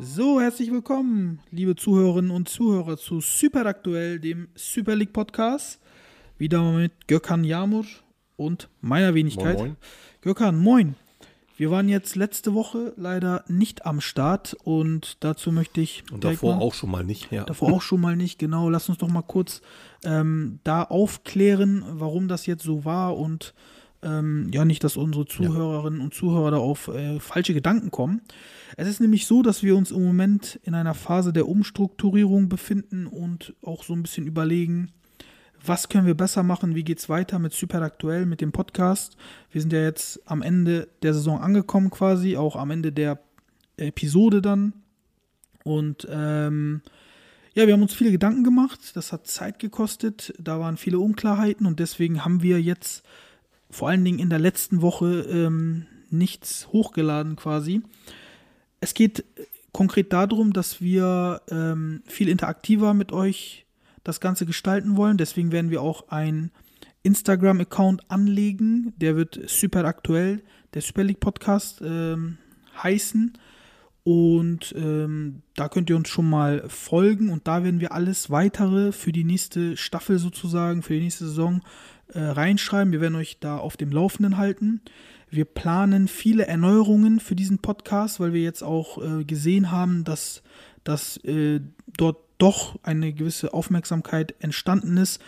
So, herzlich willkommen, liebe Zuhörerinnen und Zuhörer zu Super Aktuell, dem Super League Podcast. Wieder mal mit Gökhan Yamur und meiner Wenigkeit. Moin, moin. Gökhan, moin. Wir waren jetzt letzte Woche leider nicht am Start und dazu möchte ich. Und davor mal- auch schon mal nicht, ja. Davor auch schon mal nicht, genau. Lass uns doch mal kurz ähm, da aufklären, warum das jetzt so war und ähm, ja, nicht, dass unsere Zuhörerinnen und Zuhörer da auf äh, falsche Gedanken kommen. Es ist nämlich so, dass wir uns im Moment in einer Phase der Umstrukturierung befinden und auch so ein bisschen überlegen, was können wir besser machen, wie geht's weiter mit Super Aktuell, mit dem Podcast. Wir sind ja jetzt am Ende der Saison angekommen quasi, auch am Ende der Episode dann. Und ähm, ja, wir haben uns viele Gedanken gemacht. Das hat Zeit gekostet. Da waren viele Unklarheiten und deswegen haben wir jetzt vor allen Dingen in der letzten Woche ähm, nichts hochgeladen quasi. Es geht konkret darum, dass wir ähm, viel interaktiver mit euch das Ganze gestalten wollen. Deswegen werden wir auch ein Instagram-Account anlegen. Der wird super aktuell, der Super League Podcast ähm, heißen. Und ähm, da könnt ihr uns schon mal folgen und da werden wir alles weitere für die nächste Staffel sozusagen, für die nächste Saison äh, reinschreiben. Wir werden euch da auf dem Laufenden halten. Wir planen viele Erneuerungen für diesen Podcast, weil wir jetzt auch äh, gesehen haben, dass, dass äh, dort doch eine gewisse Aufmerksamkeit entstanden ist.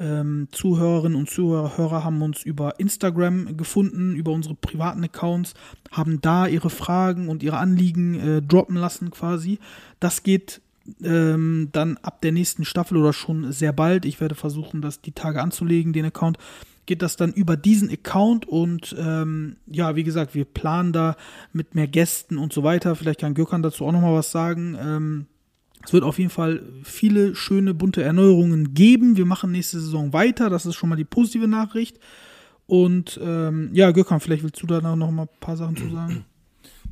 Ähm, Zuhörerinnen und Zuhörer haben uns über Instagram gefunden, über unsere privaten Accounts, haben da ihre Fragen und ihre Anliegen äh, droppen lassen quasi. Das geht ähm, dann ab der nächsten Staffel oder schon sehr bald. Ich werde versuchen, das die Tage anzulegen, den Account. Geht das dann über diesen Account und ähm, ja, wie gesagt, wir planen da mit mehr Gästen und so weiter. Vielleicht kann Gökhan dazu auch nochmal was sagen. Ähm, es wird auf jeden Fall viele schöne, bunte Erneuerungen geben. Wir machen nächste Saison weiter. Das ist schon mal die positive Nachricht. Und ähm, ja, Gökhan, vielleicht willst du da noch mal ein paar Sachen zu sagen.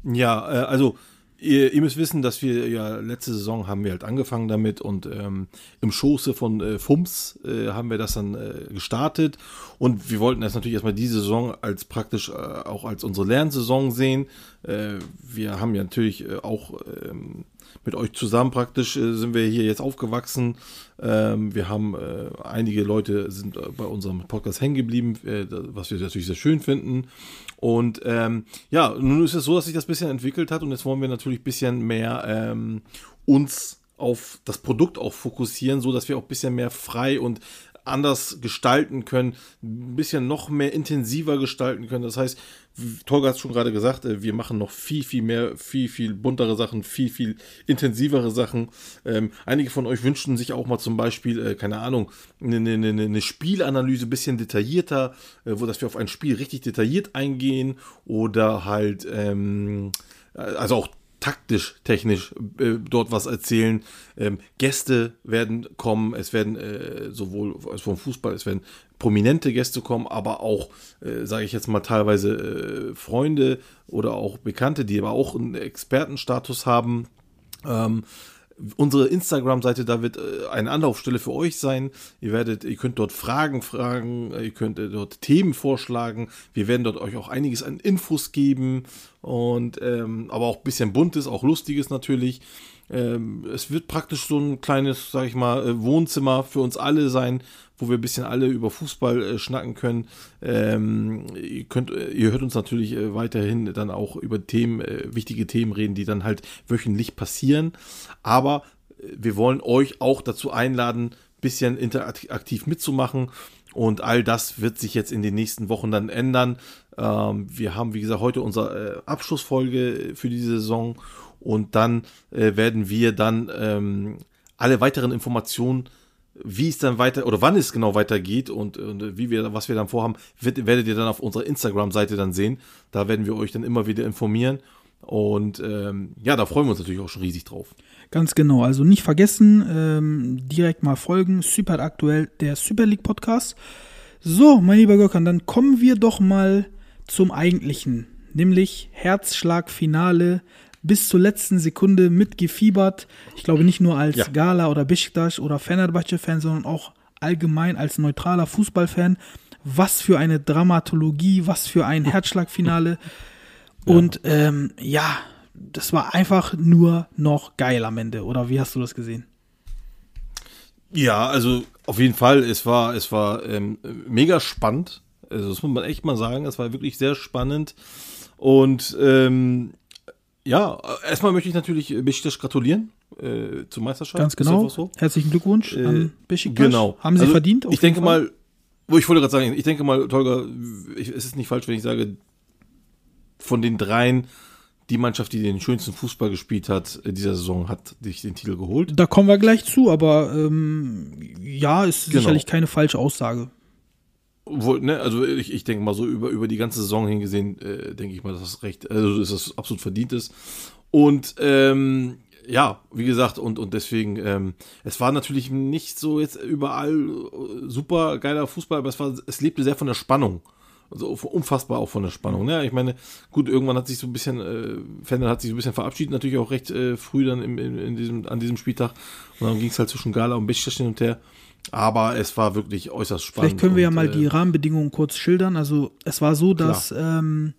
Ja, äh, also ihr, ihr müsst wissen, dass wir ja letzte Saison haben wir halt angefangen damit und ähm, im Schoße von äh, FUMS äh, haben wir das dann äh, gestartet und wir wollten das natürlich erstmal diese Saison als praktisch äh, auch als unsere Lernsaison sehen. Äh, wir haben ja natürlich auch ähm, mit euch zusammen praktisch äh, sind wir hier jetzt aufgewachsen. Ähm, wir haben äh, einige Leute sind äh, bei unserem Podcast hängen geblieben, äh, was wir natürlich sehr schön finden. Und ähm, ja, nun ist es so, dass sich das ein bisschen entwickelt hat und jetzt wollen wir natürlich ein bisschen mehr ähm, uns auf das Produkt auch fokussieren, so dass wir auch ein bisschen mehr frei und anders gestalten können, ein bisschen noch mehr intensiver gestalten können. Das heißt, Tolga hat es schon gerade gesagt, äh, wir machen noch viel, viel mehr, viel, viel buntere Sachen, viel, viel intensivere Sachen. Ähm, einige von euch wünschten sich auch mal zum Beispiel, äh, keine Ahnung, eine, eine, eine eine Spielanalyse ein bisschen detaillierter, äh, wo dass wir auf ein Spiel richtig detailliert eingehen oder halt, ähm, äh, also auch taktisch, technisch äh, dort was erzählen. Ähm, Gäste werden kommen, es werden äh, sowohl also vom Fußball, es werden prominente Gäste kommen, aber auch, äh, sage ich jetzt mal, teilweise äh, Freunde oder auch Bekannte, die aber auch einen Expertenstatus haben. Ähm, unsere Instagram-Seite, da wird äh, eine Anlaufstelle für euch sein. Ihr werdet, ihr könnt dort Fragen fragen, äh, ihr könnt äh, dort Themen vorschlagen. Wir werden dort euch auch einiges an Infos geben und ähm, aber auch ein bisschen buntes, auch lustiges natürlich. Ähm, es wird praktisch so ein kleines, sag ich mal, äh, Wohnzimmer für uns alle sein, wo wir ein bisschen alle über Fußball äh, schnacken können. Ähm, ihr könnt, äh, ihr hört uns natürlich äh, weiterhin dann auch über Themen, äh, wichtige Themen reden, die dann halt wöchentlich passieren. Aber äh, wir wollen euch auch dazu einladen, ein bisschen interaktiv mitzumachen. Und all das wird sich jetzt in den nächsten Wochen dann ändern. Ähm, wir haben, wie gesagt, heute unsere Abschlussfolge für diese Saison. Und dann äh, werden wir dann ähm, alle weiteren Informationen wie es dann weiter oder wann es genau weitergeht und, und wie wir, was wir dann vorhaben, wird, werdet ihr dann auf unserer Instagram-Seite dann sehen. Da werden wir euch dann immer wieder informieren. Und ähm, ja, da freuen wir uns natürlich auch schon riesig drauf. Ganz genau. Also nicht vergessen, ähm, direkt mal folgen. Super aktuell, der Super League Podcast. So, mein lieber Gökhan, dann kommen wir doch mal zum Eigentlichen. Nämlich Herzschlagfinale bis zur letzten Sekunde mitgefiebert. Ich glaube nicht nur als Ja. Gala oder Besiktas oder Fenerbahce-Fan, sondern auch allgemein als neutraler Fußballfan. Was für eine Dramatologie, was für ein Herzschlagfinale. Und ähm, ja, das war einfach nur noch geil am Ende. Oder wie hast du das gesehen? Ja, also auf jeden Fall, es war, es war ähm, mega spannend. Also das muss man echt mal sagen, es war wirklich sehr spannend. Und ähm, ja, erstmal möchte ich natürlich Besiktas gratulieren äh, zur Meisterschaft. Ganz genau. so. Herzlichen Glückwunsch Äh, an Besiktas. Genau. Haben sie Also, verdient? Ich denke Fall. mal, wo ich wollte gerade sagen, ich denke mal, Tolga, ich, es ist nicht falsch, wenn ich sage, von den dreien, die Mannschaft, die den schönsten Fußball gespielt hat in dieser Saison, hat sich den Titel geholt. Da kommen wir gleich zu, aber ähm, ja, ist Genau. sicherlich keine falsche Aussage. Obwohl, ne, also ich, ich denke mal so über, über die ganze Saison hingesehen, äh, denke ich mal, dass das recht, also dass das absolut verdient ist. Und ähm, ja, wie gesagt, und, und deswegen, ähm, es war natürlich nicht so jetzt überall äh, super geiler Fußball, aber es war, es lebte sehr von der Spannung. Also unfassbar auch von der Spannung. Ne? Ich meine, gut, irgendwann hat sich so ein bisschen, äh, Fendel hat sich so ein bisschen verabschiedet, natürlich auch recht äh, früh dann im, in, in diesem, an diesem Spieltag. Und dann ging es halt zwischen Gala und hin und her. Aber es war wirklich äußerst spannend. Vielleicht können wir ja und, mal äh, die Rahmenbedingungen kurz schildern. Also es war so, dass ähm,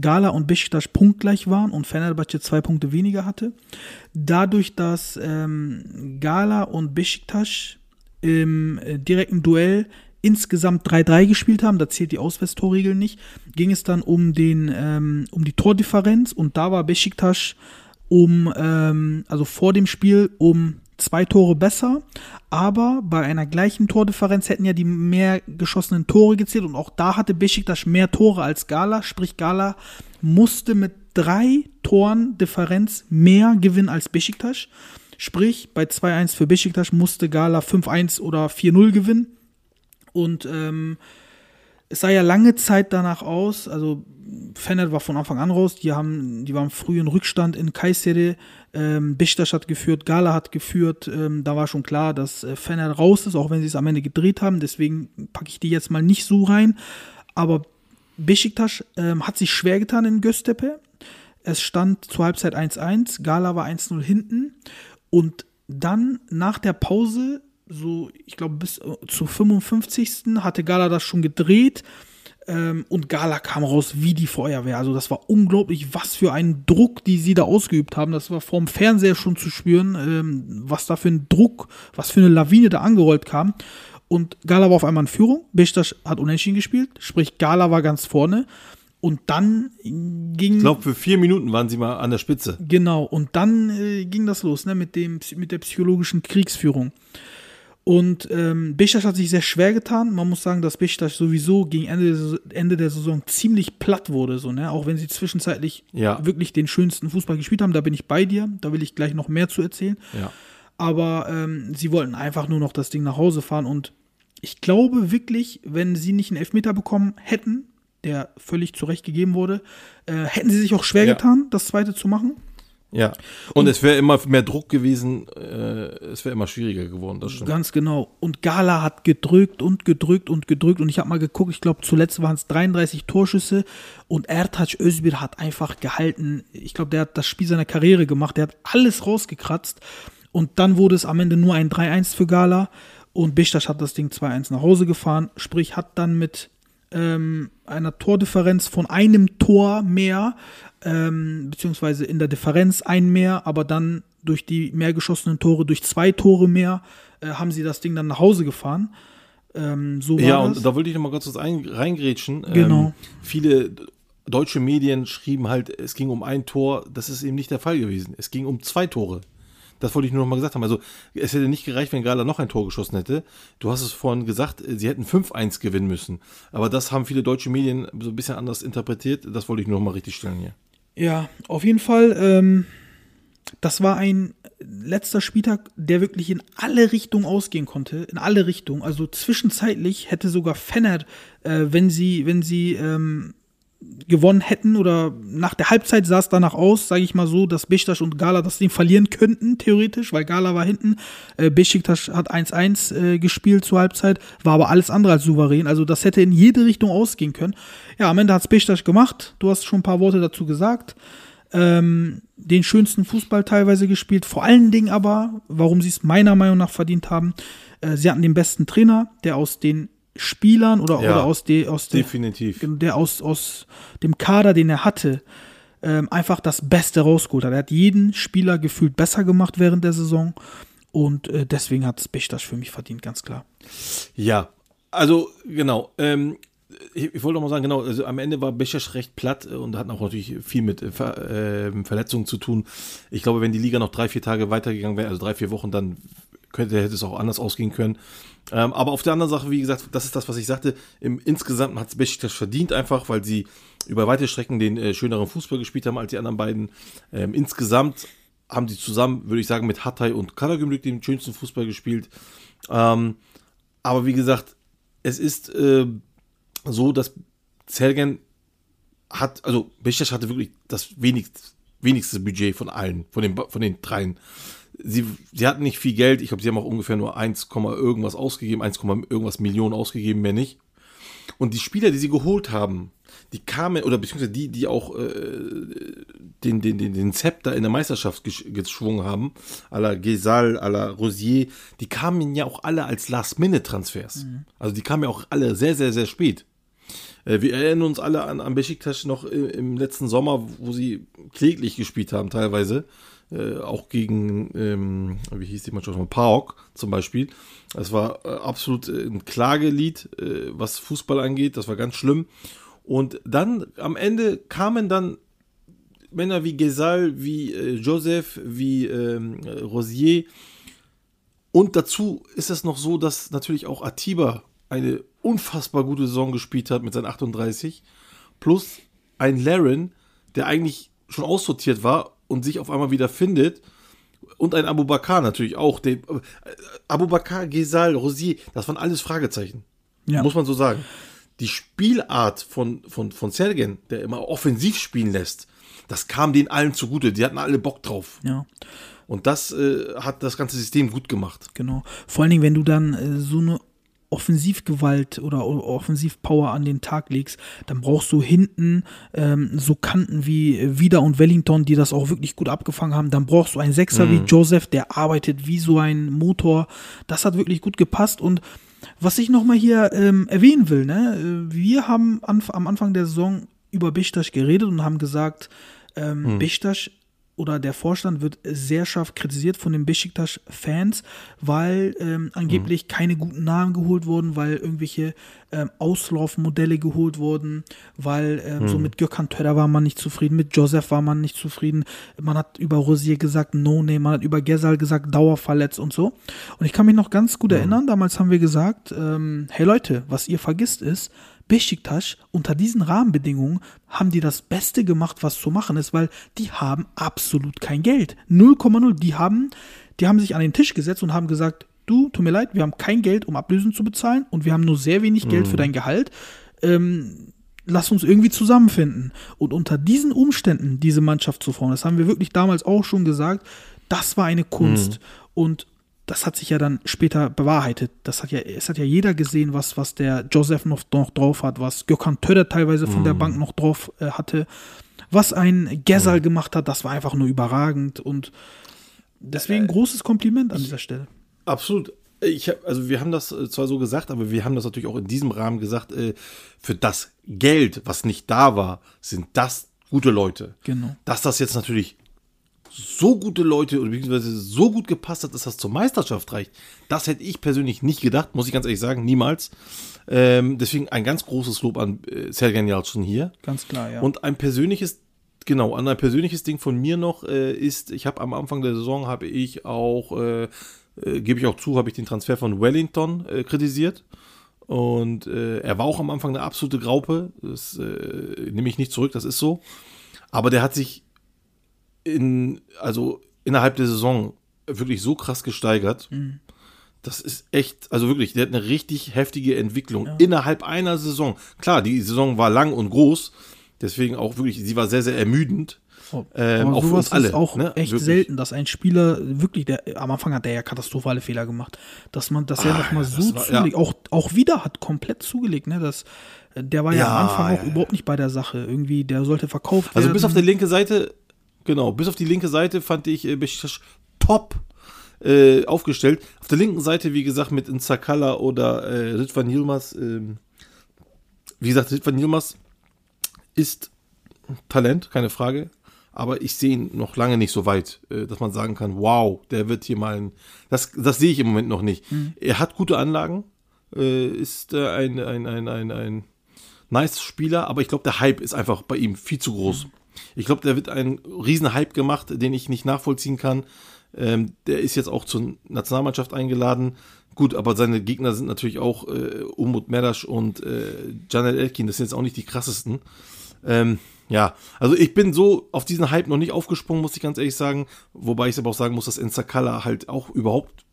Gala und Besiktas punktgleich waren und Fenerbahce zwei Punkte weniger hatte. Dadurch, dass ähm, Gala und Besiktas im äh, direkten Duell insgesamt 3-3 gespielt haben, da zählt die Auswärtstorregel nicht, ging es dann um den ähm, um die Tordifferenz und da war Besiktas um ähm, also vor dem Spiel um zwei Tore besser, aber bei einer gleichen Tordifferenz hätten ja die mehr geschossenen Tore gezählt und auch da hatte Besiktas mehr Tore als Gala, sprich Gala musste mit drei Toren Differenz mehr gewinnen als Besiktas. Sprich, bei 2-1 für Besiktas musste Gala 5-1 oder 4-0 gewinnen. Und ähm, es sah ja lange Zeit danach aus, also Fener war von Anfang an raus, die haben, die waren früh in Rückstand in Kayseri, ähm, Besiktas hat geführt, Gala hat geführt, ähm, da war schon klar, dass äh, Fener raus ist, auch wenn sie es am Ende gedreht haben, deswegen packe ich die jetzt mal nicht so rein, aber Besiktas ähm, hat sich schwer getan in Göztepe, es stand zur Halbzeit 1-1, Gala war 1-0 hinten. Und dann nach der Pause, so ich glaube bis äh, zu 55. hatte Gala das schon gedreht ähm, und Gala kam raus wie die Feuerwehr. Also das war unglaublich, was für einen Druck, die sie da ausgeübt haben. Das war vorm Fernseher schon zu spüren, ähm, was da für ein Druck, was für eine Lawine da angerollt kam. Und Gala war auf einmal in Führung. Besiktas hat unentschieden gespielt, sprich Gala war ganz vorne. Und dann ging. Ich glaube, für vier Minuten waren sie mal an der Spitze. Genau, und dann äh, ging das los, ne, mit, dem, mit der psychologischen Kriegsführung. Und ähm, Besiktas hat sich sehr schwer getan. Man muss sagen, dass Besiktas sowieso gegen Ende, der- Ende der Saison ziemlich platt wurde, so, ne? auch wenn sie zwischenzeitlich Ja. wirklich den schönsten Fußball gespielt haben. Da bin ich bei dir, da will ich gleich noch mehr zu erzählen. Ja. Aber ähm, sie wollten einfach nur noch das Ding nach Hause fahren. Und ich glaube wirklich, wenn sie nicht einen Elfmeter bekommen hätten, der völlig zurecht gegeben wurde, äh, hätten sie sich auch schwer Ja. getan, das zweite zu machen. Ja. Und, es wäre immer mehr Druck gewesen, äh, es wäre immer schwieriger geworden, das stimmt. Ganz genau. Und Gala hat gedrückt und gedrückt und gedrückt. Und ich habe mal geguckt, ich glaube, zuletzt waren es 33 Torschüsse. Und Ertac Özbir hat einfach gehalten. Ich glaube, der hat das Spiel seiner Karriere gemacht. Der hat alles rausgekratzt. Und dann wurde es am Ende nur ein 3-1 für Gala. Und Besiktas hat das Ding 2-1 nach Hause gefahren. Sprich, hat dann mit ähm, einer Tordifferenz von einem Tor mehr, ähm, beziehungsweise in der Differenz ein mehr, aber dann durch die mehr geschossenen Tore, durch zwei Tore mehr, äh, haben sie das Ding dann nach Hause gefahren. Ähm, so Ja, das. und da wollte ich noch mal ganz kurz ein, reingrätschen. Genau. Ähm, viele deutsche Medien schrieben halt, es ging um ein Tor. Das ist eben nicht der Fall gewesen. Es ging um zwei Tore. Das wollte ich nur noch mal gesagt haben. Also, es hätte nicht gereicht, wenn Gala noch ein Tor geschossen hätte. Du hast es vorhin gesagt, sie hätten 5-1 gewinnen müssen. Aber das haben viele deutsche Medien so ein bisschen anders interpretiert. Das wollte ich nur noch mal richtig stellen hier. Ja, auf jeden Fall. Ähm, das war ein letzter Spieltag, der wirklich in alle Richtungen ausgehen konnte. In alle Richtungen. Also zwischenzeitlich hätte sogar Fenner, äh, wenn sie, wenn sie ähm, gewonnen hätten oder nach der Halbzeit sah es danach aus, sage ich mal so, dass Besiktas und Gala das Ding verlieren könnten, theoretisch, weil Gala war hinten. Äh, Besiktas hat 1-1 äh, gespielt zur Halbzeit, war aber alles andere als souverän. Also das hätte in jede Richtung ausgehen können. Ja, am Ende hat es Besiktas gemacht. Du hast schon ein paar Worte dazu gesagt. Ähm, den schönsten Fußball teilweise gespielt. Vor allen Dingen aber, warum sie es meiner Meinung nach verdient haben, äh, sie hatten den besten Trainer, der aus den Spielern oder, Ja, oder aus, de, aus der, definitiv. der aus, aus dem Kader, den er hatte, ähm, einfach das Beste rausgeholt hat. Er hat jeden Spieler gefühlt besser gemacht während der Saison und äh, deswegen hat es Besiktas für mich verdient, ganz klar. Ja, also genau. Ähm, ich, ich wollte noch mal sagen, genau, also am Ende war Beşiktaş recht platt äh, und hat auch natürlich viel mit äh, Ver, äh, Verletzungen zu tun. Ich glaube, wenn die Liga noch drei, vier Tage weitergegangen wäre, also drei, vier Wochen, dann könnte, hätte es auch anders ausgehen können. Ähm, aber auf der anderen Sache, wie gesagt, das ist das, was ich sagte, im Insgesamt hat es Beşiktaş verdient einfach, weil sie über weite Strecken den äh, schöneren Fußball gespielt haben als die anderen beiden. Ähm, insgesamt haben die zusammen, würde ich sagen, mit Hatay und Karagümrük den schönsten Fußball gespielt. Ähm, aber wie gesagt, es ist äh, so, dass Sergen hat, also Beşiktaş hatte wirklich das wenigst, wenigste Budget von allen, von den, von den dreien. Sie, sie hatten nicht viel Geld, ich glaube, sie haben auch ungefähr nur 1, irgendwas ausgegeben, 1, irgendwas Millionen ausgegeben, mehr nicht. Und die Spieler, die sie geholt haben, die kamen, oder beziehungsweise die, die auch äh, den, den, den, den Zepter in der Meisterschaft gesch- geschwungen haben, à la Gesal, à la Rosier, die kamen ja auch alle als Last-Minute-Transfers. Also die kamen ja auch alle sehr, sehr, sehr spät. Äh, wir erinnern uns alle an, an Besiktas noch im, im letzten Sommer, wo sie kläglich gespielt haben teilweise. Äh, auch gegen, ähm, wie hieß die Mannschaft von zum Beispiel. Das war äh, absolut äh, ein Klagelied, äh, was Fußball angeht. Das war ganz schlimm. Und dann am Ende kamen dann Männer wie Gesal, wie äh, Joseph, wie ähm, äh, Rosier. Und dazu ist es noch so, dass natürlich auch Atiba eine unfassbar gute Saison gespielt hat mit seinen 38. Plus ein Laren, der eigentlich schon aussortiert war und sich auf einmal wieder findet. Und ein Abu Bakr natürlich auch. Der, äh, Abu Bakr, Gesal, Rosier, das waren alles Fragezeichen. Ja. Muss man so sagen. Die Spielart von, von, von Sergen, der immer offensiv spielen lässt, das kam denen allen zugute. Die hatten alle Bock drauf. Ja. Und das äh, hat das ganze System gut gemacht. Genau. Vor allen Dingen, wenn du dann äh, so eine Offensivgewalt oder Offensivpower an den Tag legst, dann brauchst du hinten ähm, so Kanten wie Vida und Wellington, die das auch wirklich gut abgefangen haben. Dann brauchst du einen Sechser wie Joseph, der arbeitet wie so ein Motor. Das hat wirklich gut gepasst und was ich nochmal hier ähm, erwähnen will, ne, äh, wir haben anf am Anfang der Saison über Beşiktaş geredet und haben gesagt, ähm, Beşiktaş oder der Vorstand wird sehr scharf kritisiert von den Besiktas-Fans, weil ähm, angeblich keine guten Namen geholt wurden, weil irgendwelche ähm, Auslaufmodelle geholt wurden, weil ähm, so mit Gökhan Törer war man nicht zufrieden, mit Joseph war man nicht zufrieden, man hat über Rosier gesagt No Name, man hat über Gesal gesagt Dauerverletzt und so. Und ich kann mich noch ganz gut erinnern, damals haben wir gesagt, ähm, hey Leute, was ihr vergisst ist, Besiktas unter diesen Rahmenbedingungen haben die das Beste gemacht, was zu machen ist, weil die haben absolut kein Geld. 0,0. Die haben, die haben sich an den Tisch gesetzt und haben gesagt, du, tut mir leid, wir haben kein Geld, um Ablösen zu bezahlen und wir haben nur sehr wenig Geld für dein Gehalt. Ähm, lass uns irgendwie zusammenfinden. Und unter diesen Umständen diese Mannschaft zu formen, das haben wir wirklich damals auch schon gesagt, das war eine Kunst. Und das hat sich ja dann später bewahrheitet. Das hat ja, es hat ja jeder gesehen, was, was der Joseph noch, noch drauf hat, was Gökhan Töder teilweise von der Bank noch drauf äh, hatte, was ein Gesal gemacht hat, das war einfach nur überragend und deswegen großes Kompliment an dieser Stelle. Absolut. Ich hab, also wir haben das äh, zwar so gesagt, aber wir haben das natürlich auch in diesem Rahmen gesagt, äh, für das Geld, was nicht da war, sind das gute Leute. Genau. Dass das jetzt natürlich so gute Leute oder beziehungsweise so gut gepasst hat, dass das zur Meisterschaft reicht, das hätte ich persönlich nicht gedacht, muss ich ganz ehrlich sagen, niemals. Ähm, deswegen ein ganz großes Lob an äh, Sergen Yalcin hier. Ganz klar, ja. Und ein persönliches, genau, an ein persönliches Ding von mir noch äh, ist, ich habe am Anfang der Saison habe ich auch, äh, äh, gebe ich auch zu, habe ich den Transfer von Wellington äh, kritisiert. Und äh, er war auch am Anfang eine absolute Graupe. Das äh, nehme ich nicht zurück, das ist so. Aber der hat sich in, also innerhalb der Saison wirklich so krass gesteigert. Das ist echt, also wirklich, der hat eine richtig heftige Entwicklung innerhalb einer Saison. Klar, die Saison war lang und groß, Deswegen auch wirklich, sie war sehr, sehr ermüdend. Oh, Ähm, aber auch für sowas uns alle, ist auch ne? echt Wirklich. selten, dass ein Spieler wirklich, der am Anfang hat der ja katastrophale Fehler gemacht, dass man, dass er Ah, noch mal ja, so war- zulegt, auch, auch wieder hat komplett zugelegt, ne, das, der war ja, Ja, am Anfang auch ja, ja. überhaupt nicht bei der Sache, irgendwie, der sollte verkauft Also werden. bis auf die linke Seite, genau, bis auf die linke Seite fand ich äh, Besiktas top äh, aufgestellt. Auf der linken Seite, wie gesagt, mit Nzakala oder äh, Ritvan Yilmaz, ähm, wie gesagt, Ritvan Yilmaz ist Talent, keine Frage. Aber ich sehe ihn noch lange nicht so weit, äh, dass man sagen kann, wow, der wird hier mal ein. Das, das sehe ich im Moment noch nicht. Er hat gute Anlagen, äh, ist äh, ein, ein, ein, ein, ein nice Spieler, aber ich glaube, der Hype ist einfach bei ihm viel zu groß. Ich glaube, der wird einen riesen Hype gemacht, den ich nicht nachvollziehen kann. Ähm, der ist jetzt auch zur Nationalmannschaft eingeladen. Gut, aber seine Gegner sind natürlich auch äh, Umut Merdasch und äh, Janel Elkin. Das sind jetzt auch nicht die krassesten. Ähm, ja, also ich bin so auf diesen Hype noch nicht aufgesprungen, muss ich ganz ehrlich sagen. Wobei ich aber auch sagen muss, dass Enzakala halt auch überhaupt,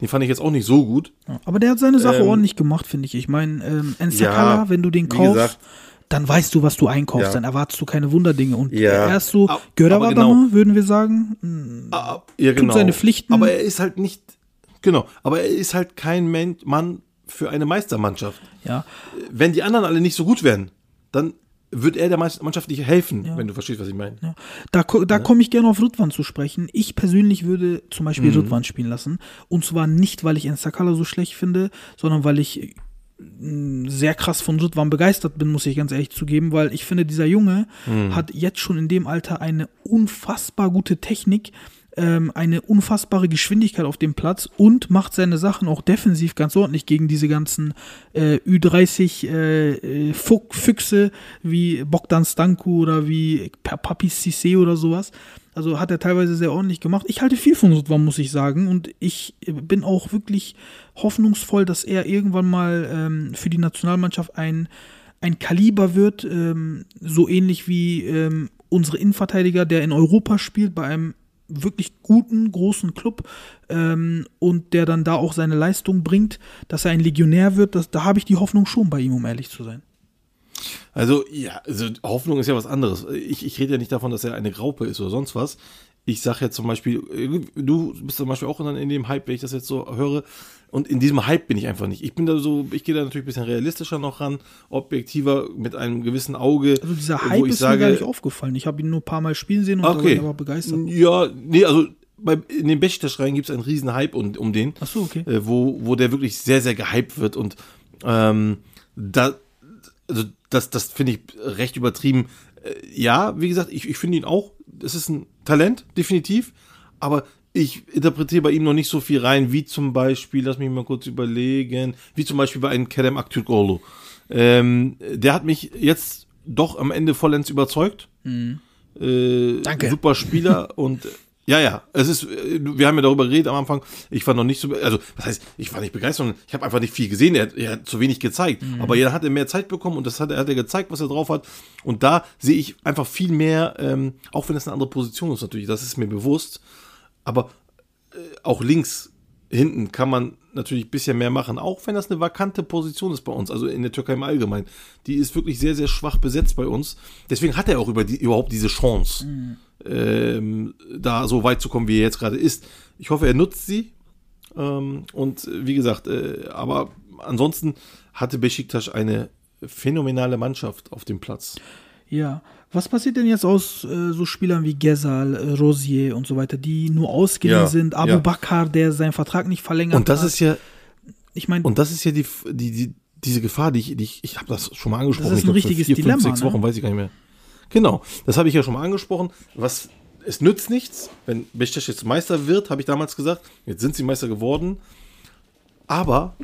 den fand ich jetzt auch nicht so gut. Aber der hat seine Sache Ähm, ordentlich gemacht, finde ich. Ich meine, ähm, Enzakala, Ja, wenn du den kaufst, gesagt. Dann weißt du, was du einkaufst, Ja. dann erwartest du keine Wunderdinge. Und Ja. er ist so Aber- aber genau. würden wir sagen. Hm, Ah, ja, genau. seine Pflichten. Aber er ist halt nicht, genau, aber er ist halt kein Mann für eine Meistermannschaft. Ja, Wenn die anderen alle nicht so gut wären, dann wird er der Mannschaft nicht helfen, wenn du verstehst, was ich meine. Ja. Da, da komme ich gerne auf Rüdwan zu sprechen. Ich persönlich würde zum Beispiel Mhm. Rüdwan spielen lassen. Und zwar nicht, weil ich Ensakala so schlecht finde, sondern weil ich mh, sehr krass von Rüdwan begeistert bin, muss ich ganz ehrlich zugeben, weil ich finde, dieser Junge Mhm. hat jetzt schon in dem Alter eine unfassbar gute Technik, ähm, eine unfassbare Geschwindigkeit auf dem Platz und macht seine Sachen auch defensiv ganz ordentlich gegen diese ganzen äh, Ü30 äh, äh, Fuch- Füchse wie Bogdan Stanku oder wie Pa- Papi Cissé oder sowas. Also hat er teilweise sehr ordentlich gemacht. Ich halte viel von Sutwan, muss ich sagen. Und ich bin auch wirklich hoffnungsvoll, dass er irgendwann mal ähm, für die Nationalmannschaft ein, ein Kaliber wird, ähm, so ähnlich wie ähm, unsere Innenverteidiger, der in Europa spielt, bei einem wirklich guten, großen Club ähm, und der dann da auch seine Leistung bringt, dass er ein Legionär wird, das, da habe ich die Hoffnung schon bei ihm, um ehrlich zu sein. Also, ja, also Hoffnung ist ja was anderes. Ich, ich rede ja nicht davon, dass er eine Graupe ist oder sonst was. Ich sage jetzt zum Beispiel, du bist zum Beispiel auch in, dem Hype, wenn ich das jetzt so höre. Und in diesem Hype bin ich einfach nicht. Ich bin da so, ich gehe da natürlich ein bisschen realistischer noch ran, objektiver, mit einem gewissen Auge. Also dieser Hype ist sage, mir gar nicht aufgefallen. Ich habe ihn nur ein paar Mal spielen sehen und war Okay. aber begeistert. Ja, nee, also bei, in den Besiktas-Schreien gibt es einen riesen Hype um, um den. Ach so, okay. äh, wo, wo der wirklich sehr, sehr gehypt wird und ähm, da, also das, das finde ich recht übertrieben. Äh, ja, wie gesagt, ich, ich finde ihn auch, es ist ein Talent, definitiv, aber ich interpretiere bei ihm noch nicht so viel rein, wie zum Beispiel, lass mich mal kurz überlegen, wie zum Beispiel bei einem Kerem Aktürkoğlu. Ähm, der hat mich jetzt doch am Ende vollends überzeugt. Äh, Danke. Super Spieler und äh, ja, ja, es ist, äh, wir haben ja darüber geredet am Anfang, ich war noch nicht so, also, was heißt, ich war nicht begeistert, sondern ich habe einfach nicht viel gesehen, er, hat- er hat zu wenig gezeigt, aber jeder hat er mehr Zeit bekommen und das hat er, hat er gezeigt, was er drauf hat. Und da sehe ich einfach viel mehr, ähm, auch wenn es eine andere Position ist natürlich, das ist mir bewusst, aber äh, auch links hinten kann man natürlich ein bisschen mehr machen, auch wenn das eine vakante Position ist bei uns, also in der Türkei im Allgemeinen. Die ist wirklich sehr, sehr schwach besetzt bei uns. Deswegen hat er auch über die, überhaupt diese Chance, ähm, da so weit zu kommen, wie er jetzt gerade ist. Ich hoffe, er nutzt sie. Ähm, und wie gesagt, äh, aber ansonsten hatte Besiktas eine phänomenale Mannschaft auf dem Platz. Ja. Was passiert denn jetzt aus äh, so Spielern wie Gesal, äh, Rosier und so weiter, die nur ausgeliehen Ja, sind? Abu ja. Bakar, der seinen Vertrag nicht verlängert Und das hat. ist ja, ich meine, Und das ist ja die, die, die diese Gefahr, die ich, die ich, ich habe das schon mal angesprochen. Das ist ich ein glaub, richtiges vier, fünf, Dilemma, sechs ne? Wochen, weiß ich gar nicht mehr. Genau, das habe ich ja schon mal angesprochen. Was, es nützt nichts, wenn Beşiktaş jetzt Meister wird, habe ich damals gesagt. Jetzt sind sie Meister geworden. Aber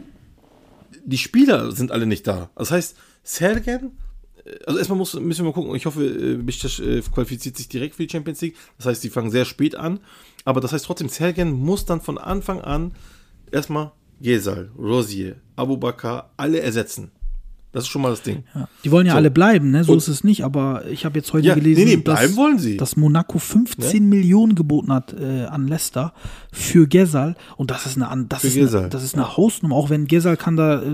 die Spieler sind alle nicht da. Das heißt, Sergen, äh, also erstmal muss, müssen wir mal gucken, ich hoffe, äh, Beşiktaş äh, qualifiziert sich direkt für die Champions League. Das heißt, die fangen sehr spät an. Aber das heißt trotzdem, Sergen muss dann von Anfang an erstmal Gesal, Rosier, Abu Bakr, alle ersetzen. Das ist schon mal das Ding. Ja. Die wollen ja So. alle bleiben, ne? so Und- ist es nicht, aber ich habe jetzt heute Ja, gelesen, nee, nee, dass, dass Monaco 15 Millionen geboten hat äh, an Leicester für Gesal und das ist eine, das Für ist eine, das ist eine Hausnummer, auch wenn Gesal kann da äh,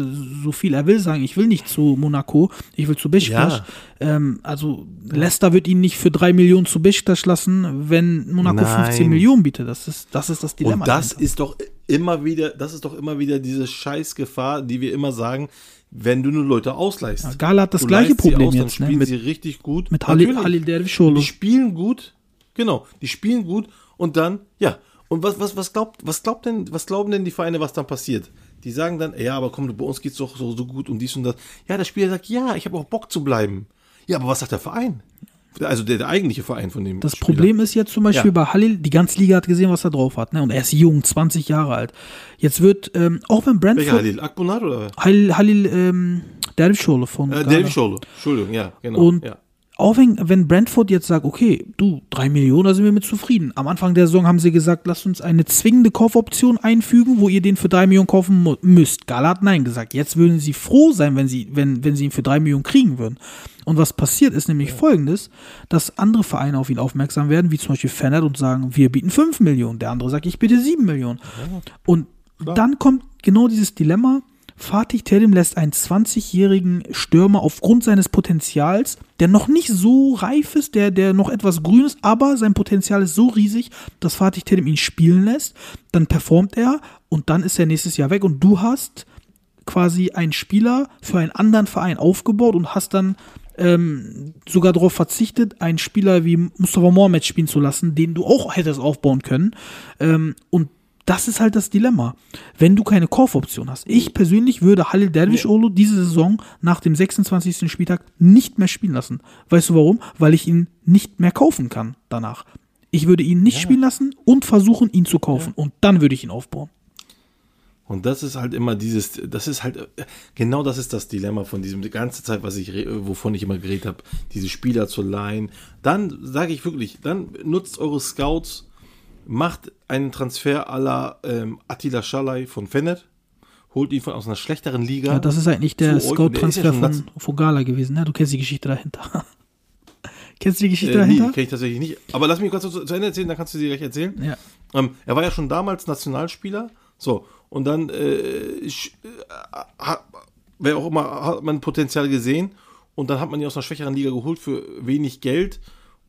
so viel er will sagen, ich will nicht zu Monaco, ich will zu Besiktas. Ja. Ähm, also Leicester wird ihn nicht für 3 Millionen zu Besiktas lassen, wenn Monaco Nein. 15 Millionen bietet. Das ist das, ist das Dilemma. Und das dahinter. ist doch immer wieder, das ist doch immer wieder diese Scheißgefahr, die wir immer sagen, wenn du nur Leute ausleihst. Ja, Gala hat das Du gleiche Problem aus, jetzt, Dann ne? spielen Mit- sie richtig gut. mit Halil. Halil Dervishoglu. Die spielen gut. Genau, die spielen gut und dann, ja. Und was, was, was glaubt, was glaubt denn, was glauben denn die Vereine, was dann passiert? Die sagen dann, ja, aber komm, bei uns geht's doch so, so gut und dies und das. Ja, der Spieler sagt, ja, ich habe auch Bock zu bleiben. Ja, aber was sagt der Verein? Also der, der eigentliche Verein von dem. Das Spieler. Problem ist jetzt zum Beispiel Ja. bei Halil, die ganze Liga hat gesehen, was er drauf hat. Ne? Und er ist jung, 20 Jahre alt. Jetzt wird, ähm, auch wenn Welcher Brentford. Halil? Akbonat oder? Halil, Halil ähm, Dervishoglu von Äh, Scholo. Entschuldigung, ja, genau. Und ja. Auch wenn, wenn Brentford jetzt sagt, okay, du, drei Millionen, da sind wir mit zufrieden. Am Anfang der Saison haben sie gesagt, lasst uns eine zwingende Kaufoption einfügen, wo ihr den für drei Millionen kaufen müsst. Gala hat nein gesagt. Jetzt würden sie froh sein, wenn sie, wenn, wenn sie ihn für drei Millionen kriegen würden. Und was passiert ist nämlich folgendes, dass andere Vereine auf ihn aufmerksam werden, wie zum Beispiel Fennert und sagen, wir bieten fünf Millionen. Der andere sagt, ich biete sieben Millionen. Und dann kommt genau dieses Dilemma. Fatih Terim lässt einen 20-jährigen Stürmer aufgrund seines Potenzials, der noch nicht so reif ist, der, der noch etwas grün ist, aber sein Potenzial ist so riesig, dass Fatih Terim ihn spielen lässt. Dann performt er und dann ist er nächstes Jahr weg und du hast quasi einen Spieler für einen anderen Verein aufgebaut und hast dann ähm, sogar darauf verzichtet, einen Spieler wie Mustafa Mohamed spielen zu lassen, den du auch hättest aufbauen können. Ähm, und das ist halt das Dilemma. Wenn du keine Kaufoption hast. Ich persönlich würde Halil Dervishoglu diese Saison nach dem 26. Spieltag nicht mehr spielen lassen. Weißt du warum? Weil ich ihn nicht mehr kaufen kann danach. Ich würde ihn nicht spielen lassen und versuchen, ihn zu kaufen. Und dann würde ich ihn aufbauen. Und das ist halt immer dieses, das ist halt, genau das ist das Dilemma von diesem, die ganze Zeit, was ich, wovon ich immer geredet habe, diese Spieler zu leihen. Dann sage ich wirklich, dann nutzt eure Scouts, macht einen Transfer la ähm, Attila Schalay von Fennet, holt ihn von aus einer schlechteren Liga. Ja, das ist eigentlich der ja Scout-Transfer schon von, von Gala gewesen. Ne? Du kennst die Geschichte dahinter. kennst du die Geschichte äh, nee, dahinter? kenne ich tatsächlich nicht. Aber lass mich kurz zu, zu Ende erzählen, dann kannst du sie gleich erzählen. Ja. Ähm, er war ja schon damals Nationalspieler. So, und dann äh, sch- äh, hat, wer auch immer, hat man Potenzial gesehen. Und dann hat man ihn aus einer schwächeren Liga geholt für wenig Geld.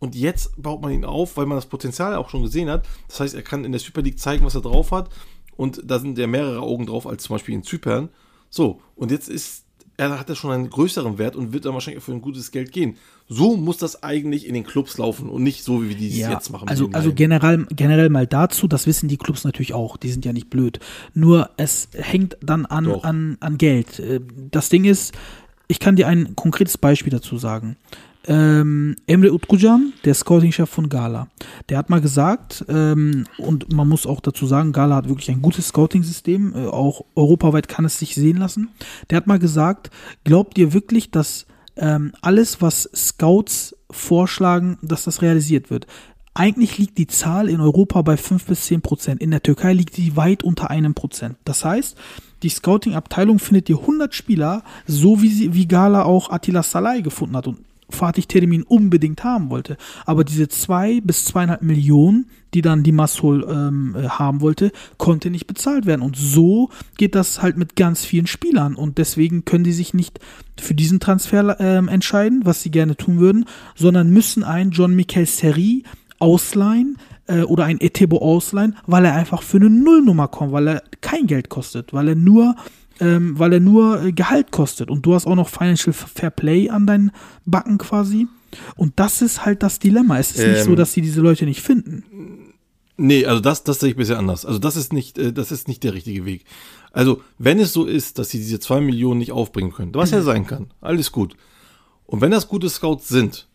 Und jetzt baut man ihn auf, weil man das Potenzial auch schon gesehen hat. Das heißt, er kann in der Super League zeigen, was er drauf hat. Und da sind ja mehrere Augen drauf, als zum Beispiel in Zypern. So, und jetzt ist, er hat er schon einen größeren Wert und wird dann wahrscheinlich für ein gutes Geld gehen. So muss das eigentlich in den Clubs laufen und nicht so, wie wir die es jetzt machen. Also, also generell, generell mal dazu, das wissen die Clubs natürlich auch, die sind ja nicht blöd. Nur es hängt dann an, Doch. an, an Geld. Äh, Das Ding ist, ich kann dir ein konkretes Beispiel dazu sagen. Ähm, Emre Utkucan, der Scouting-Chef von Gala, der hat mal gesagt, ähm, und man muss auch dazu sagen, Gala hat wirklich ein gutes Scouting-System, äh, auch europaweit kann es sich sehen lassen. Der hat mal gesagt, glaubt ihr wirklich, dass ähm, alles, was Scouts vorschlagen, dass das realisiert wird? Eigentlich liegt die Zahl in Europa bei 5 bis 10 Prozent. In der Türkei liegt sie weit unter einem Prozent. Das heißt, die Scouting-Abteilung findet dir 100 Spieler, so wie, sie, wie Gala auch Attila Salai gefunden hat und Fatih Terim unbedingt haben wollte. Aber diese 2 bis 2,5 Millionen, die dann die Massol ähm, äh, haben wollte, konnte nicht bezahlt werden. Und so geht das halt mit ganz vielen Spielern. Und deswegen können die sich nicht für diesen Transfer ähm, entscheiden, was sie gerne tun würden, sondern müssen einen John Michael Seri ausleihen äh, oder ein Etebo ausleihen, weil er einfach für eine Nullnummer kommt, weil er kein Geld kostet, weil er nur ähm, weil er nur äh, Gehalt kostet und du hast auch noch Financial Fair Play an deinen Backen quasi. Und das ist halt das Dilemma. Es ist nicht so, Ähm. dass sie diese Leute nicht finden. Nee, also das, das sehe ich bisher anders. Also das ist nicht, äh, das ist nicht der richtige Weg. Also, wenn es so ist, dass sie diese zwei Millionen nicht aufbringen können, was ja sein kann, alles gut. Und wenn das gute Scouts sind,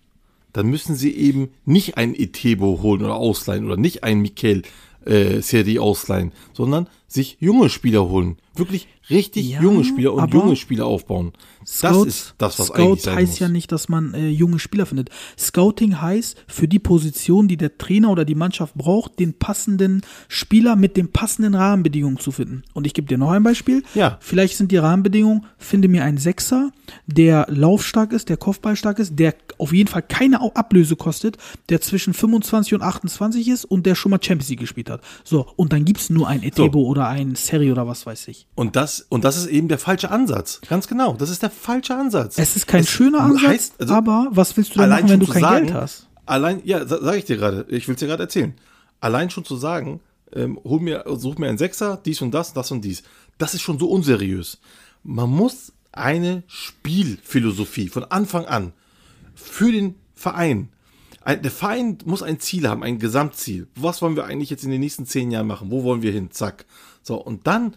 dann müssen sie eben nicht einen Etebo holen oder ausleihen oder nicht einen Mikel äh, Seri ausleihen, sondern sich junge Spieler holen. Wirklich richtig Ja, junge Spieler und junge Spieler aufbauen. das ist das, was Scout eigentlich sein heißt muss. ja nicht, dass man äh, junge Spieler findet. Scouting heißt, für die Position, die der Trainer oder die Mannschaft braucht, den passenden Spieler mit den passenden Rahmenbedingungen zu finden. Und ich gebe dir noch ein Beispiel. Ja. Vielleicht sind die Rahmenbedingungen, finde mir einen Sechser, der laufstark ist, der Kopfballstark ist, der auf jeden Fall keine Ablöse kostet, der zwischen 25 und 28 ist und der schon mal Champions League gespielt hat. So, und dann gibt es nur ein Etebo oder ein Seri oder was weiß ich. Und das, und das ist eben der falsche Ansatz. Ganz genau. Das ist der falsche Ansatz. Es ist kein schöner Ansatz, heißt, also, aber was willst du denn machen, wenn du kein sagen, Geld hast? Allein, ja, sa- sag ich dir gerade. Ich will es dir gerade erzählen. Allein schon zu sagen, ähm, hol mir, such mir einen Sechser, dies und das, das und dies. Das ist schon so unseriös. Man muss eine Spielphilosophie von Anfang an für den Verein. Ein, der Verein muss ein Ziel haben, ein Gesamtziel. Was wollen wir eigentlich jetzt in den nächsten zehn Jahren machen? Wo wollen wir hin? Zack. So, und dann,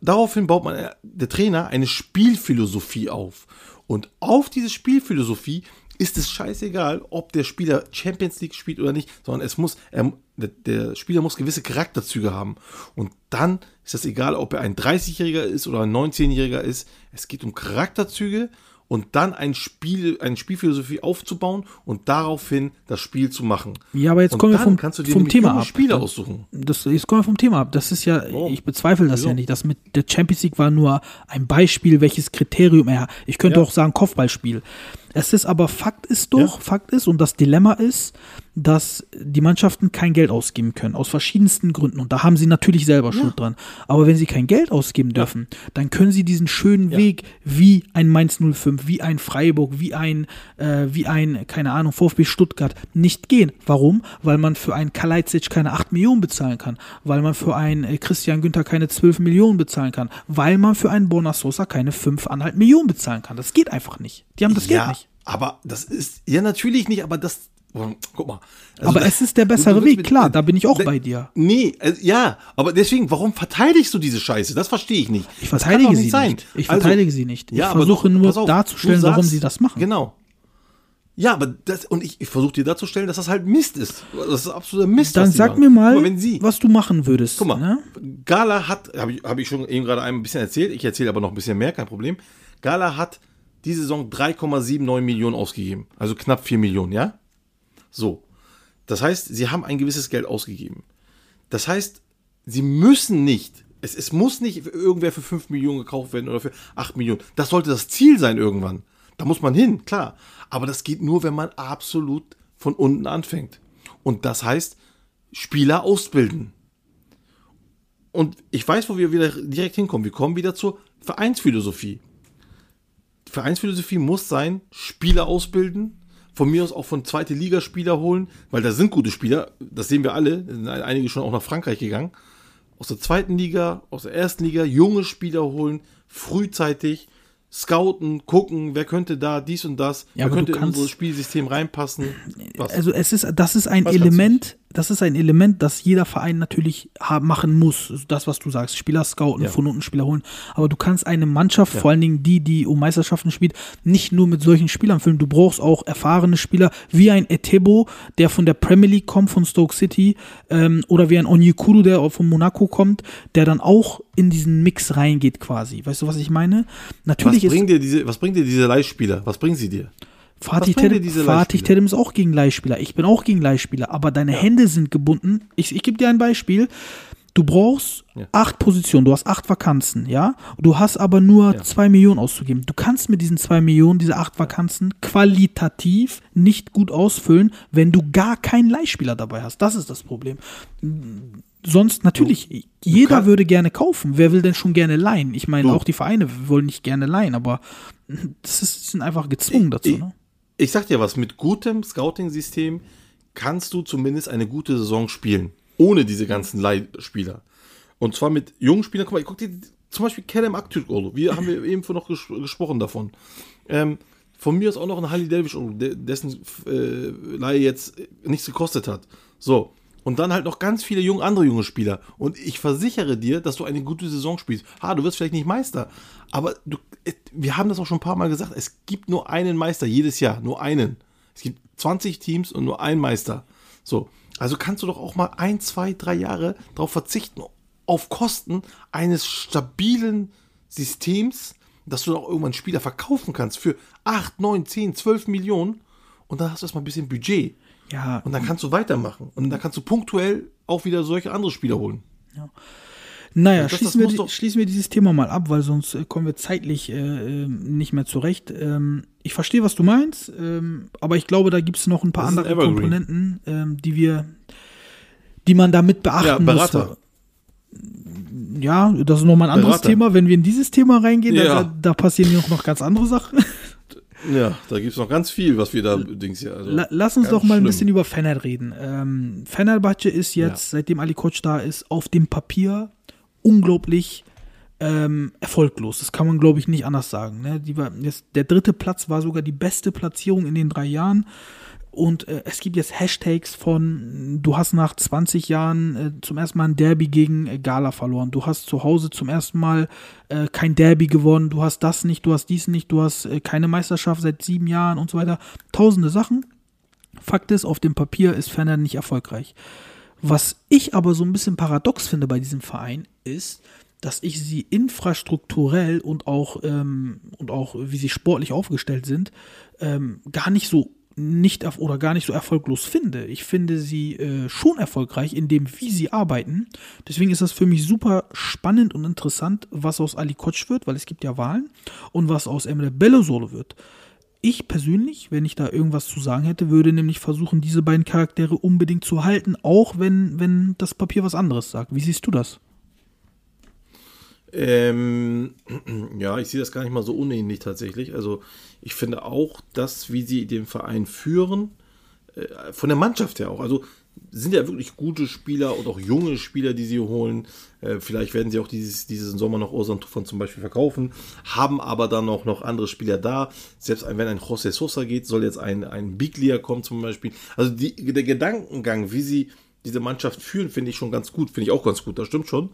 daraufhin baut man, äh, der Trainer eine Spielphilosophie auf. Und auf diese Spielphilosophie ist es scheißegal, ob der Spieler Champions League spielt oder nicht, sondern es muss, er, der, Spieler muss gewisse Charakterzüge haben. Und dann ist es egal, ob er ein 30-Jähriger ist oder ein 19-Jähriger ist. Es geht um Charakterzüge und dann ein Spiel, eine Spielphilosophie aufzubauen und daraufhin das Spiel zu machen. Ja, aber jetzt und kommen wir vom- kannst du dir vom Thema ab. Spieler Dann- aussuchen. Das, jetzt kommen wir vom Thema ab. Das ist ja, Warum? ich bezweifle das Wieso? ja nicht. Das mit der Champions League war nur ein Beispiel, welches Kriterium er hat. Ich könnte Ja. auch sagen Kopfballspiel. Es ist aber Fakt ist doch, Ja. Fakt ist und das Dilemma ist, dass die Mannschaften kein Geld ausgeben können, aus verschiedensten Gründen. Und da haben sie natürlich selber Schuld dran. Aber wenn sie kein Geld ausgeben dürfen, dann können sie diesen schönen Weg wie ein Mainz 05, wie ein Freiburg, wie ein, äh, wie ein, keine Ahnung, VfB Stuttgart nicht gehen. Warum? Weil man für einen Kalajdzic keine 8 Millionen bezahlen kann. Weil man für einen äh, Christian Günther keine 12 Millionen bezahlen kann. Weil man für einen Borna Sosa keine 5,5 Millionen bezahlen kann. Das geht einfach nicht. Die haben das ja, Geld nicht. Aber das ist, ja, natürlich nicht, aber das, guck mal. Also Aber da- es ist der bessere Weg, klar, da bin ich auch da- bei dir. Nee, ja, aber deswegen, warum verteidigst du diese Scheiße? Das verstehe ich nicht. Ich verteidige doch sie sein. nicht. Ich Also, verteidige sie nicht. Ich ja, versuche doch, nur auf, darzustellen, du warum sagst- sie das machen. Genau. Ja, aber das, und ich, ich versuche dir darzustellen, dass das halt Mist ist. Das ist absoluter Mist. Dann sag mir mal, wenn sie, was du machen würdest. Guck mal, Ne? Gala hat, habe ich, hab ich schon eben gerade ein bisschen erzählt, ich erzähle aber noch ein bisschen mehr, kein Problem. Gala hat diese Saison 3,79 Millionen ausgegeben, also knapp 4 Millionen, ja? So. Das heißt, sie haben ein gewisses Geld ausgegeben. Das heißt, sie müssen nicht, es, es muss nicht irgendwer für 5 Millionen gekauft werden oder für 8 Millionen. Das sollte das Ziel sein irgendwann. Da muss man hin, klar. Aber das geht nur, wenn man absolut von unten anfängt. Und das heißt, Spieler ausbilden. Und ich weiß, wo wir wieder direkt hinkommen. Wir kommen wieder zur Vereinsphilosophie. Vereinsphilosophie muss sein, Spieler ausbilden, von mir aus auch von zweite Liga Spieler holen, weil da sind gute Spieler, das sehen wir alle, sind einige schon auch nach Frankreich gegangen. Aus der zweiten Liga, aus der ersten Liga junge Spieler holen, frühzeitig scouten, gucken, wer könnte da dies und das, Ja, wer könnte in unser Spielsystem reinpassen. Was? Also es ist, das ist ein Element, das ist ein Element, das jeder Verein natürlich machen muss. Das, was du sagst, Spieler scouten, Ja. von unten Spieler holen. Aber du kannst eine Mannschaft, vor allen Dingen die, die um Meisterschaften spielt, nicht nur mit solchen Spielern füllen. Du brauchst auch erfahrene Spieler, wie ein Etebo, der von der Premier League kommt, von Stoke City, ähm, oder wie ein Onyekuru, der von Monaco kommt, der dann auch in diesen Mix reingeht quasi. Weißt du, was ich meine? was, Natürlich ist bringt dir diese, was bringt dir diese Leihspieler? Was bringen sie dir? Fatih Terim, Fatih? Terim ist auch gegen Leihspieler. Ich bin auch gegen Leihspieler. Aber deine Hände sind gebunden. Ich, ich gebe dir ein Beispiel. Du brauchst Ja. acht Positionen, du hast acht Vakanzen, ja? Du hast aber nur Ja. zwei Millionen auszugeben. Du kannst mit diesen zwei Millionen, diese acht Vakanzen, qualitativ nicht gut ausfüllen, wenn du gar keinen Leihspieler dabei hast. Das ist das Problem. Sonst natürlich, jeder kann- würde gerne kaufen. Wer will denn schon gerne leihen? Ich meine, Du. auch die Vereine wollen nicht gerne leihen, aber das ist, sind einfach gezwungen dazu. ich- Ne? Ich sag dir was, mit gutem Scouting-System kannst du zumindest eine gute Saison spielen. Ohne diese ganzen Leihspieler. Und zwar mit jungen Spielern. Guck mal, guck dir zum Beispiel Kerem Aktürkoğlu. Wir haben wir eben noch ges gesprochen davon. Ähm, von mir ist auch noch ein Halil Delvish, der- dessen äh, Leihe jetzt nichts gekostet hat. So. Und dann halt noch ganz viele junge, andere junge Spieler. Und ich versichere dir, dass du eine gute Saison spielst. Ha, du wirst vielleicht nicht Meister. Aber du, wir haben das auch schon ein paar Mal gesagt. Es gibt nur einen Meister jedes Jahr. Nur einen. Es gibt 20 Teams und nur einen Meister. So. Also kannst du doch auch mal ein, zwei, drei Jahre darauf verzichten, auf Kosten eines stabilen Systems, dass du auch irgendwann Spieler verkaufen kannst für 8, 9, 10, 12 Millionen und dann hast du erstmal ein bisschen Budget. Ja, Und dann kannst du weitermachen. Und dann kannst du punktuell auch wieder solche andere Spieler holen. Naja, das- das schließen, wir, die- doch- schließen wir dieses Thema mal ab, weil sonst äh, kommen wir zeitlich äh, äh, nicht mehr zurecht. Ähm, ich verstehe, was du meinst, ähm, aber ich glaube, da gibt es noch ein paar Das andere. Komponenten, ähm, die wir, die man damit beachten Ja, muss. Ja, das ist nochmal ein anderes Berater. Thema. Wenn wir in dieses Thema reingehen, da, Ja. da, da passieren noch, noch ganz andere Sachen. Ja, da gibt es noch ganz viel, was wir da Dings hier. Also, La lass uns doch mal ein schlimm. bisschen über Fener reden. Ähm, Fenerbahce ist jetzt, seitdem Ali Koç da ist, auf dem Papier unglaublich ähm, erfolglos. Das kann man, glaube ich, nicht anders sagen. Ne? Die war, jetzt, der dritte Platz war sogar die beste Platzierung in den drei Jahren. Und äh, es gibt jetzt Hashtags von, du hast nach 20 Jahren äh, zum ersten Mal ein Derby gegen äh, Gala verloren. Du hast zu Hause zum ersten Mal äh, kein Derby gewonnen. Du hast das nicht, du hast dies nicht, du hast äh, keine Meisterschaft seit sieben Jahren und so weiter. Tausende Sachen. Fakt ist, auf dem Papier ist Ferner nicht erfolgreich. Was ich aber so ein bisschen paradox finde bei diesem Verein ist, dass ich sie infrastrukturell und auch, ähm, und auch wie sie sportlich aufgestellt sind, ähm, gar nicht so nicht oder gar nicht so erfolglos finde. Ich finde sie äh, schon erfolgreich in dem, wie sie arbeiten. Deswegen ist das für mich super spannend und interessant, was aus Ali Koç wird, weil es gibt ja Wahlen und was aus Emre Belözoğlu wird. Ich persönlich, wenn ich da irgendwas zu sagen hätte, würde nämlich versuchen, diese beiden Charaktere unbedingt zu halten, auch wenn, wenn das Papier was anderes sagt. Wie siehst du das? Ähm, ja, ich sehe das gar nicht mal so unähnlich tatsächlich. Also ich finde auch, dass wie sie den Verein führen, äh, von der Mannschaft her auch. Also sind ja wirklich gute Spieler und auch junge Spieler, die sie holen. Äh, vielleicht werden sie auch dieses, diesen Sommer noch Osan Tufan zum Beispiel verkaufen, haben aber dann auch noch andere Spieler da. Selbst wenn ein José Sosa geht, soll jetzt ein, ein Biglia kommen zum Beispiel. Also die, der Gedankengang, wie sie diese Mannschaft führen, finde ich schon ganz gut. Finde ich auch ganz gut, das stimmt schon.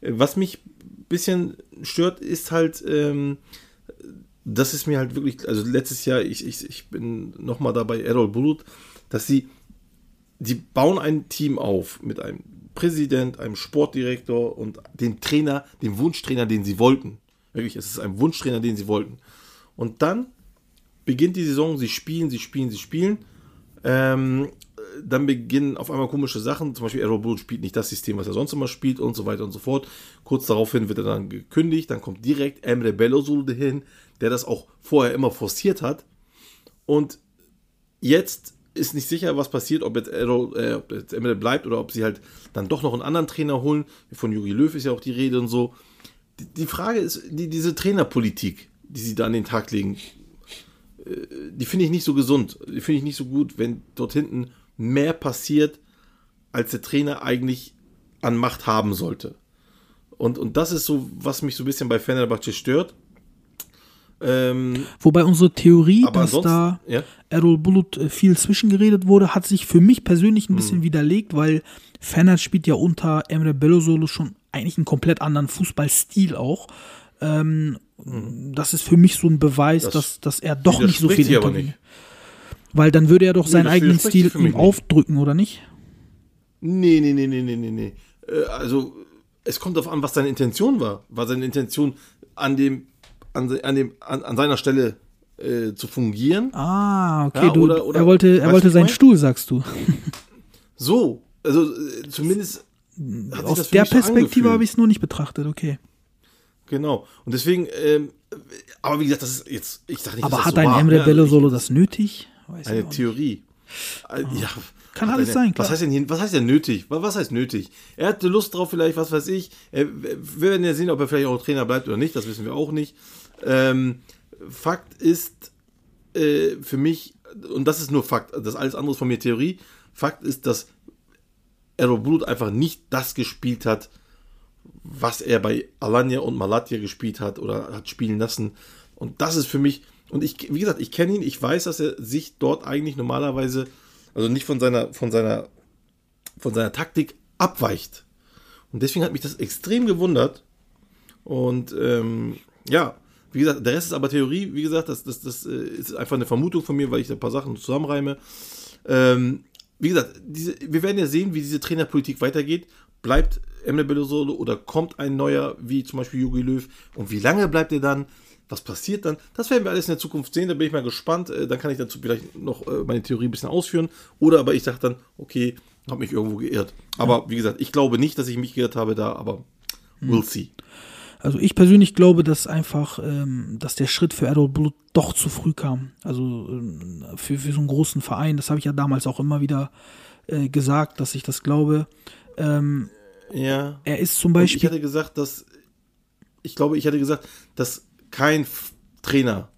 Äh, Was mich bisschen stört, ist halt, ähm, das ist mir halt wirklich, also letztes Jahr, ich, ich, ich bin nochmal dabei, Errol Bulut, dass sie, die bauen ein Team auf mit einem Präsident, einem Sportdirektor und dem Trainer, dem Wunschtrainer, den sie wollten. Wirklich, es ist ein Wunschtrainer, den sie wollten. Und dann beginnt die Saison, sie spielen, sie spielen, sie spielen. Ähm, dann beginnen auf einmal komische Sachen. Zum Beispiel Errol Bulut spielt nicht das System, was er sonst immer spielt und so weiter und so fort. Kurz daraufhin wird er dann gekündigt. Dann kommt direkt Emre Belözoğlu hin, der das auch vorher immer forciert hat. Und jetzt ist nicht sicher, was passiert, ob jetzt, Errol, äh, ob jetzt Emre bleibt oder ob sie halt dann doch noch einen anderen Trainer holen. Von Jogi Löw ist ja auch die Rede und so. Die, die Frage ist, die, diese Trainerpolitik, die sie da an den Tag legen, äh, die finde ich nicht so gesund. Die finde ich nicht so gut, wenn dort hinten mehr passiert, als der Trainer eigentlich an Macht haben sollte. Und, und das ist so, was mich so ein bisschen bei Fenerbahce stört. Ähm, Wobei unsere Theorie, dass da ja. Errol Bulut äh, viel zwischengeredet wurde, hat sich für mich persönlich ein Hm. bisschen widerlegt, weil Fener spielt ja unter Emre Belözoğlu schon eigentlich einen komplett anderen Fußballstil auch. Ähm, Das ist für mich so ein Beweis, Hm. Das dass, dass er doch nicht so viel sich aber nicht. Weil dann würde er doch seinen das eigenen Stil ihm nicht. aufdrücken, oder nicht? Nee, nee, nee, nee, nee, nee, nee. Äh, Also, es kommt darauf an, was seine Intention war. War seine Intention, an dem, an, an dem, an, an seiner Stelle äh, zu fungieren? Ah, okay. Ja, du, oder- oder- er wollte, er wollte seinen mein? Stuhl, sagst du. So, also äh, zumindest Aus der Perspektive habe ich es noch nicht betrachtet, okay. Genau. Und deswegen, ähm, aber wie gesagt, das ist jetzt, ich sage nicht, Aber hat so ein Emre ne? Also Belözoğlu das nötig? Weiß Eine. Theorie. Äh, Ja, Kann alles sein, klar. Was heißt denn hier, was heißt denn nötig? Was, heißt nötig? Er hatte Lust drauf, vielleicht, was weiß ich. Er, wir werden ja sehen, ob er vielleicht auch Trainer bleibt oder nicht, das wissen wir auch nicht. Ähm, Fakt ist äh, für mich, und das ist nur Fakt, das alles andere ist von mir Theorie. Fakt ist, dass Errol Bulut einfach nicht das gespielt hat, was er bei Alanya und Malatya gespielt hat oder hat spielen lassen. Und das ist für mich, und ich, wie gesagt, ich kenne ihn, ich weiß, dass er sich dort eigentlich normalerweise, also nicht von seiner, von seiner, von seiner Taktik abweicht. Und deswegen hat mich das extrem gewundert. Und ähm, ja, wie gesagt, der Rest ist aber Theorie. Wie gesagt, das, das, das äh, ist einfach eine Vermutung von mir, weil ich da ein paar Sachen zusammenreime. Ähm, wie gesagt, diese, wir werden ja sehen, wie diese Trainerpolitik weitergeht. Bleibt Emre Belözoğlu oder kommt ein neuer, wie zum Beispiel Jogi Löw? Und wie lange bleibt er dann? Was passiert dann? Das werden wir alles in der Zukunft sehen. Da bin ich mal gespannt. Äh, Dann kann ich dazu vielleicht noch äh, meine Theorie ein bisschen ausführen. Oder aber ich sage dann, okay, habe mich irgendwo geirrt. Aber wie gesagt, ich glaube nicht, dass ich mich geirrt habe da, aber we'll see. Also ich persönlich glaube, dass einfach, ähm, dass der Schritt für Errol Bulut doch zu früh kam. Also ähm, für, für so einen großen Verein, das habe ich ja damals auch immer wieder äh, gesagt, dass ich das glaube. Ähm, Ja. er ist zum Und ich Beispiel, hatte gesagt, dass ich glaube, ich hatte gesagt, dass kein Trainer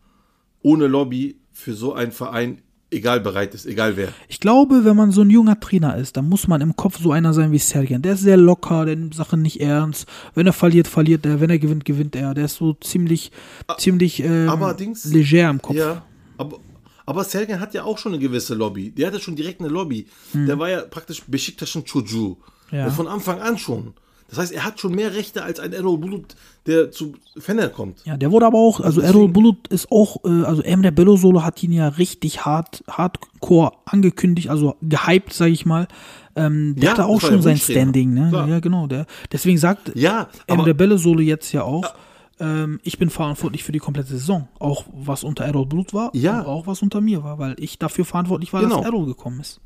ohne Lobby für so einen Verein egal bereit ist, egal wer. ich glaube, wenn man so ein junger Trainer ist, dann muss man im Kopf so einer sein wie Sergen. Der ist sehr locker, der nimmt Sachen nicht ernst. Wenn er verliert, verliert er. Wenn er gewinnt, gewinnt er. Der ist so ziemlich, ziemlich ähm, aber Dings- leger im Kopf. Ja, aber aber Sergen hat ja auch schon eine gewisse Lobby. Der hatte schon direkt eine Lobby. Der war ja praktisch Besiktas'ın Çocuğu. Ja. Äh, Von Anfang an schon. Das heißt, er hat schon mehr Rechte als ein Errol Bulut, der zu Fener kommt. Ja, der wurde aber auch, also Errol Bulut ist auch, äh, also Emre Bello-Solo hat ihn ja richtig hart, hardcore angekündigt, also gehypt, sag ich mal. Ähm, der Ja, hatte auch schon der sein. Standing, ne? Klar. Ja, genau. Der, deswegen sagt Ja, Emre aber Bello-Solo jetzt ja auch, ähm, ich bin verantwortlich für die komplette Saison. Auch was unter Errol Bulut war, Ja. aber auch was unter mir war, weil ich dafür verantwortlich war, Genau. dass Errol gekommen ist.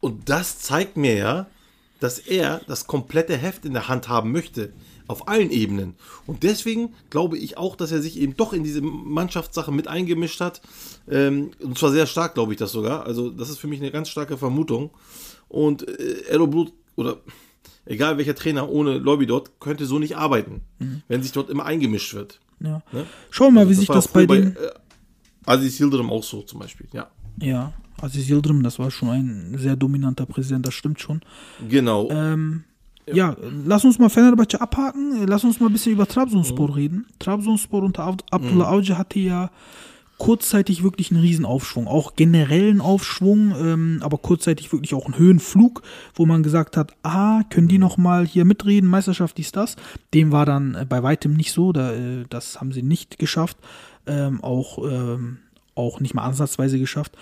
Und das zeigt mir ja, dass er das komplette Heft in der Hand haben möchte. Auf allen Ebenen. Und deswegen glaube ich auch, dass er sich eben doch in diese Mannschaftssache mit eingemischt hat. Ähm, und zwar sehr stark, glaube ich das sogar. Also, das ist für mich eine ganz starke Vermutung. Und äh, Errol Blut, oder egal welcher Trainer ohne Lobby dort, könnte so nicht arbeiten, wenn sich dort immer eingemischt wird. Ja. Ne? Schauen wir mal, wie sich das bei früher den. äh, Aziz Yildirim auch so zum Beispiel, ja. Ja, Aziz Yildirim, das war schon ein sehr dominanter Präsident, das stimmt schon. Genau. Ähm, ja. lass uns mal Fenerbahce abhaken. Lass uns mal ein bisschen über Trabzonspor Mhm. reden. Trabzonspor unter Ab Abdullah Avcı hatte ja kurzzeitig wirklich einen Riesenaufschwung. Auch generellen Aufschwung, ähm, aber kurzzeitig wirklich auch einen Höhenflug, wo man gesagt hat, ah, können die noch mal hier mitreden, Meisterschaft dies, das. Dem war dann äh, bei weitem nicht so. Da, äh, das haben sie nicht geschafft. Ähm, auch, ähm, auch nicht mal ansatzweise geschafft.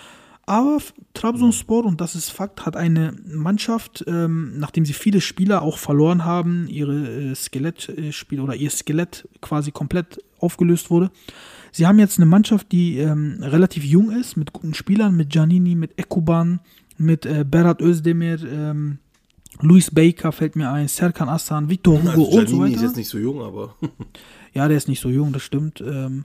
Aber Trabzonspor, und das ist Fakt, hat eine Mannschaft, ähm, nachdem sie viele Spieler auch verloren haben, ihre äh, Skelettspiel oder ihr Skelett quasi komplett aufgelöst wurde. Sie haben jetzt eine Mannschaft, die ähm, relativ jung ist, mit guten Spielern, mit Giannini, mit Ekuban, mit äh, Berat Özdemir, ähm, Luis Baker fällt mir ein, Serkan Aslan, Victor Hugo Also und so Giannini ist weiter. jetzt nicht so jung, aber Ja, der ist nicht so jung, das stimmt. Ähm,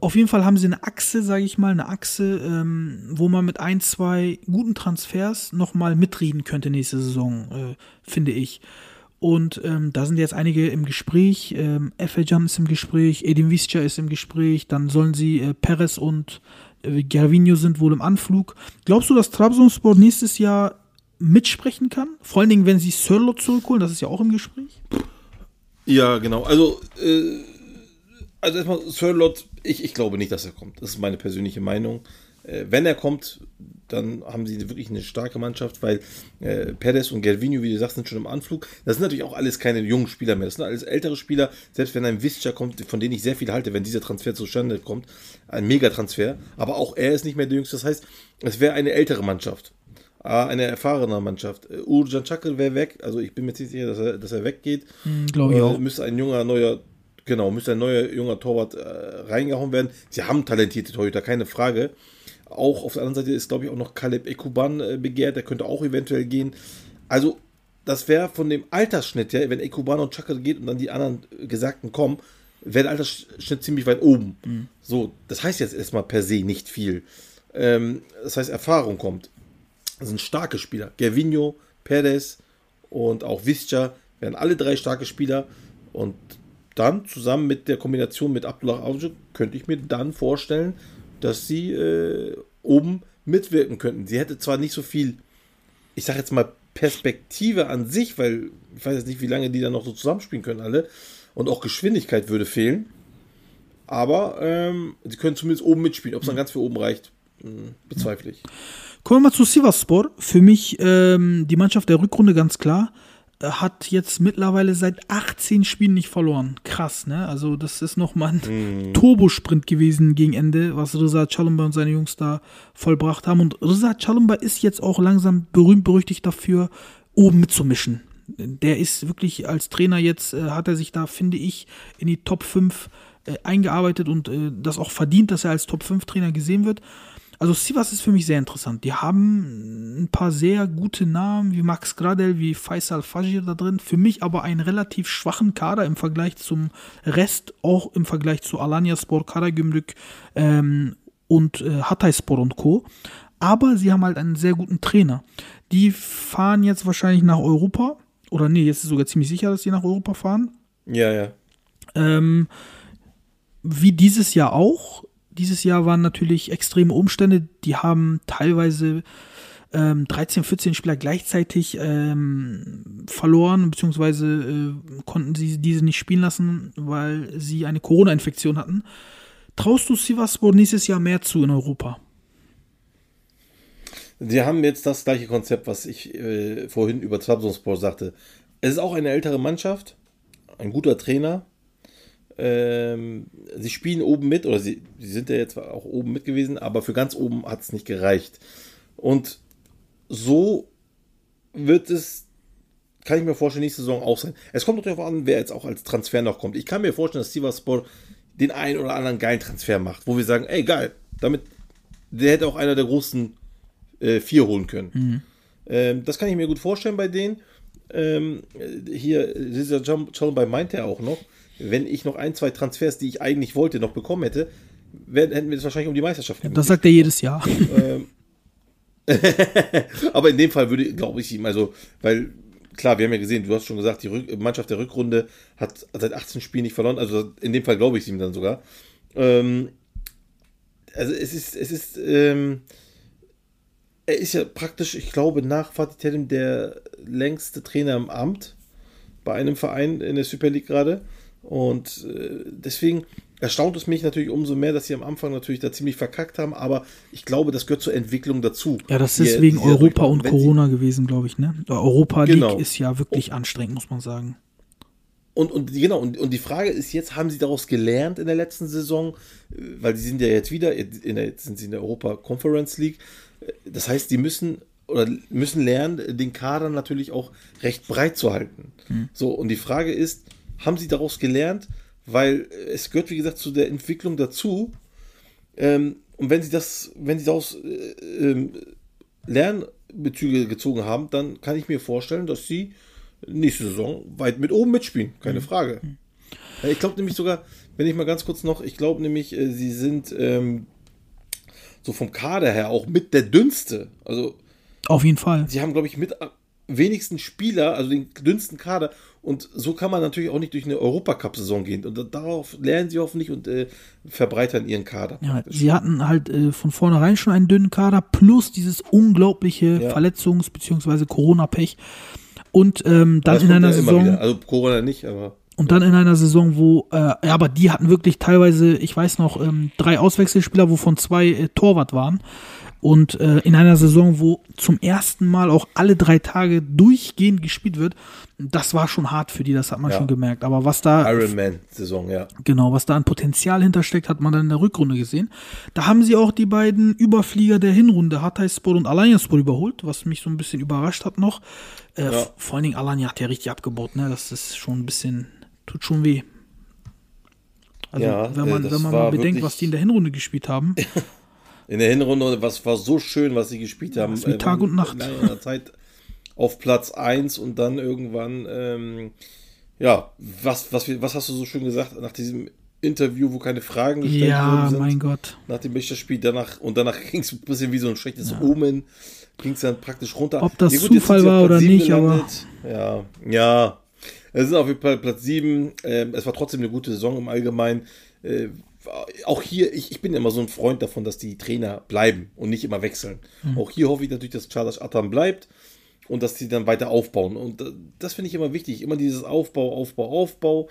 Auf jeden Fall haben sie eine Achse, sage ich mal, eine Achse, ähm, wo man mit ein, zwei guten Transfers nochmal mitreden könnte nächste Saison, äh, finde ich. Und ähm, da sind jetzt einige im Gespräch. Ähm, Efecan ist im Gespräch, Edin Visca ist im Gespräch. Dann sollen sie äh, Perez und äh, Gervinho sind wohl im Anflug. Glaubst du, dass Trabzonspor nächstes Jahr mitsprechen kann? Vor allen Dingen, wenn sie Sörlo zurückholen, das ist ja auch im Gespräch. Ja, genau. Also, äh, also erstmal, Sirlot, ich, ich glaube nicht, dass er kommt. Das ist meine persönliche Meinung. Äh, wenn er kommt, dann haben sie wirklich eine starke Mannschaft, weil äh, Perez und Gervinho, wie du sagst, sind schon im Anflug. Das sind natürlich auch alles keine jungen Spieler mehr. Das sind alles ältere Spieler. Selbst wenn ein Visca kommt, von denen ich sehr viel halte, wenn dieser Transfer zustande kommt, ein Megatransfer. Aber auch er ist nicht mehr der Jüngste. Das heißt, es wäre eine ältere Mannschaft. Eine erfahrene Mannschaft. Urjan Çakır wäre weg. Also ich bin mir ziemlich sicher, dass er, dass er weggeht. Glaube ich Äh, auch. Müsste ein junger, neuer, genau, müsste ein neuer, junger Torwart äh, reingehauen werden. Sie haben talentierte Torhüter, keine Frage. Auch auf der anderen Seite ist, glaube ich, auch noch Kaleb Ekuban äh, begehrt. Der könnte auch eventuell gehen. Also, das wäre von dem Altersschnitt, ja, wenn Ekuban und Chaka geht und dann die anderen äh, Gesagten kommen, wäre der Altersschnitt ziemlich weit oben. So, das heißt jetzt erstmal per se nicht viel. Ähm, das heißt, Erfahrung kommt. Das sind starke Spieler. Gervinho, Perez und auch Visca wären alle drei starke Spieler. Und dann zusammen mit der Kombination mit Abdullah Avcı könnte ich mir dann vorstellen, dass sie äh, oben mitwirken könnten. Sie hätte zwar nicht so viel, ich sage jetzt mal Perspektive an sich, weil ich weiß jetzt nicht, wie lange die dann noch so zusammenspielen können alle. Und auch Geschwindigkeit würde fehlen. Aber ähm, sie können zumindest oben mitspielen. Ob es dann ganz für oben reicht, mh, bezweifle ich. Kommen wir mal zu Sivasspor. Für mich ähm, die Mannschaft der Rückrunde ganz klar. Äh, Hat jetzt mittlerweile seit 18 Spielen nicht verloren. Krass, ne? Also, das ist nochmal ein Turbosprint gewesen gegen Ende, was Reza Chalumba und seine Jungs da vollbracht haben. Und Reza Chalumba ist jetzt auch langsam berühmt berüchtigt dafür, oben mitzumischen. Der ist wirklich als Trainer jetzt, äh, hat er sich da, finde ich, in die Top 5 äh, eingearbeitet und äh, das auch verdient, dass er als Top 5 Trainer gesehen wird. Also Sivas ist für mich sehr interessant. Die haben ein paar sehr gute Namen, wie Max Gradel, wie Faisal Fajir da drin. Für mich aber einen relativ schwachen Kader im Vergleich zum Rest, auch im Vergleich zu Alanyaspor, Karagümrük ähm, und äh, Hatayspor und Co. Aber sie haben halt einen sehr guten Trainer. Die fahren jetzt wahrscheinlich nach Europa. Oder nee, jetzt ist sogar ziemlich sicher, dass sie nach Europa fahren. Ja, ja. Ähm, wie dieses Jahr auch. Dieses Jahr waren natürlich extreme Umstände. Die haben teilweise ähm, 13, 14 Spieler gleichzeitig ähm, verloren, beziehungsweise äh, konnten sie diese nicht spielen lassen, weil sie eine Corona-Infektion hatten. Traust du Sivaspor nächstes Jahr mehr zu in Europa? Sie haben jetzt das gleiche Konzept, was ich äh, vorhin über Trabzonspor sagte. Es ist auch eine ältere Mannschaft, ein guter Trainer. Ähm, sie spielen oben mit, oder sie, sie sind ja jetzt auch oben mit gewesen, aber für ganz oben hat es nicht gereicht. Und so wird es, kann ich mir vorstellen, nächste Saison auch sein. Es kommt natürlich darauf an, wer jetzt auch als Transfer noch kommt. Ich kann mir vorstellen, dass Sivaspor den einen oder anderen geilen Transfer macht, wo wir sagen, ey geil, damit, der hätte auch einer der großen äh, vier holen können. Mhm. Ähm, das kann ich mir gut vorstellen bei denen. Ähm, hier, dieser bei meinte er auch noch, wenn ich noch ein, zwei Transfers, die ich eigentlich wollte, noch bekommen hätte, wär, hätten wir das wahrscheinlich um die Meisterschaft ja, Das sagt er jedes Jahr. Ähm, aber in dem Fall würde, glaube ich, ihm, also, weil, klar, wir haben ja gesehen, du hast schon gesagt, die Rück Mannschaft der Rückrunde hat seit 18 Spielen nicht verloren, also in dem Fall glaube ich es ihm dann sogar. Ähm, also es ist, es ist, ähm, er ist ja praktisch, ich glaube, nach Fatih Terim der längste Trainer im Amt bei einem Verein in der Super League gerade. Und äh, deswegen erstaunt es mich natürlich umso mehr, dass sie am Anfang natürlich da ziemlich verkackt haben, aber ich glaube, das gehört zur Entwicklung dazu. Ja, das ist die, wegen Europa und Corona gewesen, glaube ich, ne? Europa League genau. ist ja wirklich anstrengend, muss man sagen. Und, und genau, und, und die Frage ist jetzt, haben sie daraus gelernt in der letzten Saison? Weil sie sind ja jetzt wieder, in der, jetzt sind sie in der Europa Conference League. Das heißt, die müssen oder müssen lernen, den Kader natürlich auch recht breit zu halten. Hm. So, und die Frage ist, haben sie daraus gelernt? Weil es gehört, wie gesagt, zu der Entwicklung dazu. Ähm, und wenn sie das, wenn sie daraus äh, äh, Lernbezüge gezogen haben, dann kann ich mir vorstellen, dass sie nächste Saison weit mit oben mitspielen. Keine hm. Frage. Hm. Ich glaube nämlich sogar, wenn ich mal ganz kurz noch, ich glaube nämlich, äh, sie sind ähm, so vom Kader her auch mit der dünnste. Also auf jeden Fall. Sie haben, glaube ich, mit wenigsten Spieler, also den dünnsten Kader. Und so kann man natürlich auch nicht durch eine Europacup-Saison gehen. Und darauf lernen sie hoffentlich und äh, verbreitern ihren Kader. Ja, sie hatten halt äh, von vornherein schon einen dünnen Kader, plus dieses unglaubliche ja. Verletzungs- bzw. Corona-Pech. Und ähm, dann in einer ja Saison. Also Corona nicht, aber. Und dann in einer Saison, wo, äh, ja, aber die hatten wirklich teilweise, ich weiß noch, ähm, drei Auswechselspieler, wovon zwei äh, Torwart waren. Und äh, in einer Saison, wo zum ersten Mal auch alle drei Tage durchgehend gespielt wird, das war schon hart für die, das hat man ja. schon gemerkt. Aber was da. Ironman-Saison, ja. Genau, was da an Potenzial hintersteckt, hat man dann in der Rückrunde gesehen. Da haben sie auch die beiden Überflieger der Hinrunde, Hatayspor und Alanyaspor, überholt, was mich so ein bisschen überrascht hat noch. Äh, ja. Vor allen Dingen Alanya hat ja richtig abgebaut, ne? Das ist schon ein bisschen tut schon weh. Also, ja, wenn man, wenn man mal bedenkt, was die in der Hinrunde gespielt haben. in der Hinrunde, was war so schön, was sie gespielt haben. Wie äh, Tag und Nacht. In einer Zeit auf Platz 1 und dann irgendwann, ähm, ja, was, was, was hast du so schön gesagt nach diesem Interview, wo keine Fragen gestellt ja, worden sind? Ja, mein Gott. Nach dem Spiel danach und danach ging es ein bisschen wie so ein schlechtes ja. Omen, ging es dann praktisch runter. Ob das ja, gut, Zufall war oder nicht, gelandet. aber. Ja, ja, es ist auf jeden Fall Platz 7. Ähm, es war trotzdem eine gute Saison im Allgemeinen. Äh, auch hier, ich, ich bin immer so ein Freund davon, dass die Trainer bleiben und nicht immer wechseln. Mhm. Auch hier hoffe ich natürlich, dass Charles Atam bleibt und dass sie dann weiter aufbauen. Und äh, das finde ich immer wichtig. Immer dieses Aufbau, Aufbau, Aufbau.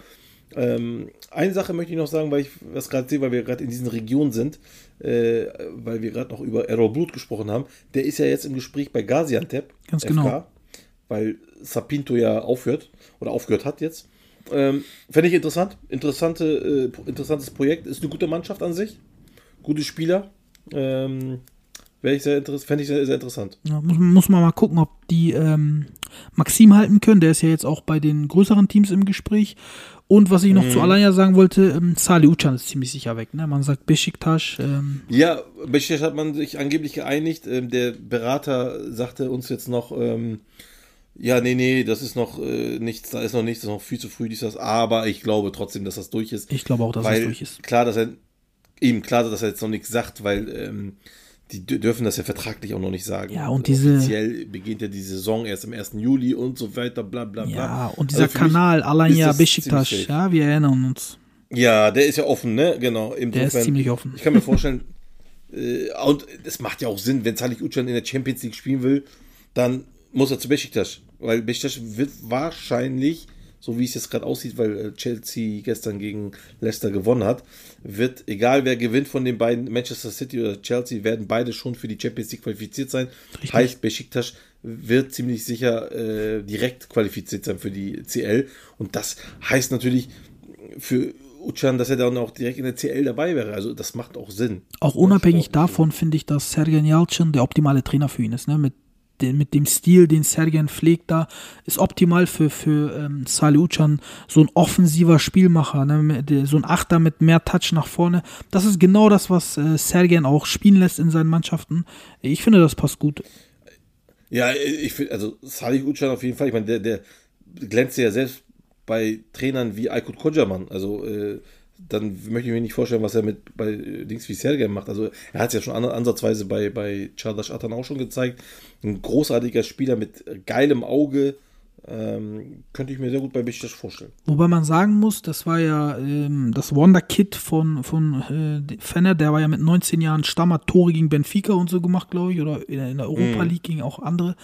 Ähm, eine Sache möchte ich noch sagen, weil ich was gerade sehe, weil wir gerade in diesen Regionen sind, äh, weil wir gerade noch über Errol Blut gesprochen haben. Der ist ja jetzt im Gespräch bei Gaziantep. Ganz FK, genau. Weil Sapinto ja aufhört oder aufgehört hat jetzt. Ähm, Fände ich interessant. Interessante, äh, interessantes Projekt. Ist eine gute Mannschaft an sich. Gute Spieler. Ähm, ich sehr fände ich sehr, sehr interessant. Ja, muss, muss man mal gucken, ob die ähm, Maxim halten können. Der ist ja jetzt auch bei den größeren Teams im Gespräch. Und was ich noch zu Alanya sagen wollte, ähm, Salih Ucan ist ziemlich sicher weg. Ne? Man sagt Besiktas. Ähm, Ja, Besiktas hat man sich angeblich geeinigt. Ähm, der Berater sagte uns jetzt noch, ähm, ja, nee, nee, das ist noch äh, nichts, da ist noch nichts, das ist noch viel zu früh, dies, das. Aber ich glaube trotzdem, dass das durch ist. ich glaube auch, dass weil es durch ist. klar, dass er ihm klar, dass er jetzt noch nichts sagt, weil ähm, die dür- dürfen das ja vertraglich auch noch nicht sagen. Ja, und diese- offiziell beginnt ja die Saison erst am 1. Juli und so weiter, bla bla bla. Ja, und Also dieser mich Kanal ist Alanya das Besiktas, ja, wir erinnern uns. Ja, der ist ja offen, ne? Genau. Der ist Insofern- ziemlich offen. Ich kann mir vorstellen, äh, und es macht ja auch Sinn, wenn Salih Ucan in der Champions League spielen will, dann muss er zu Besiktas, weil Besiktas wird wahrscheinlich, so wie es jetzt gerade aussieht, weil äh, Chelsea gestern gegen Leicester gewonnen hat, wird, egal wer gewinnt von den beiden, Manchester City oder Chelsea, werden beide schon für die Champions League qualifiziert sein. Richtig. Heißt, Besiktas wird ziemlich sicher äh, direkt qualifiziert sein für die CL und das heißt natürlich für Ucan, dass er dann auch direkt in der CL dabei wäre. Also das macht auch Sinn. Auch unabhängig davon finde ich, dass Sergen Yalcin der optimale Trainer für ihn ist. Ne? Mit, den, mit dem Stil, den Sergen pflegt, da ist optimal für, für ähm, Salih Ucan so ein offensiver Spielmacher, ne? so ein Achter mit mehr Touch nach vorne. Das ist genau das, was äh, Sergen auch spielen lässt in seinen Mannschaften. Ich finde, das passt gut. Ja, ich finde, also Salih Ucan auf jeden Fall, ich meine, der, der glänzt ja selbst bei Trainern wie Aykut Kocaman. Also äh, dann möchte ich mir nicht vorstellen, was er mit bei Dings wie Sergen macht. Also er hat es ja schon an, ansatzweise bei, bei Çağdaş Atan auch schon gezeigt. Ein großartiger Spieler mit geilem Auge. Ähm, könnte ich mir sehr gut bei Besiktas vorstellen. Wobei man sagen muss, das war ja ähm, das Wonder-Kid von, von äh, Fenner, der war ja mit 19 Jahren Stammer, Tore gegen Benfica und so gemacht, glaube ich, oder in, der- in der Europa League gegen auch andere.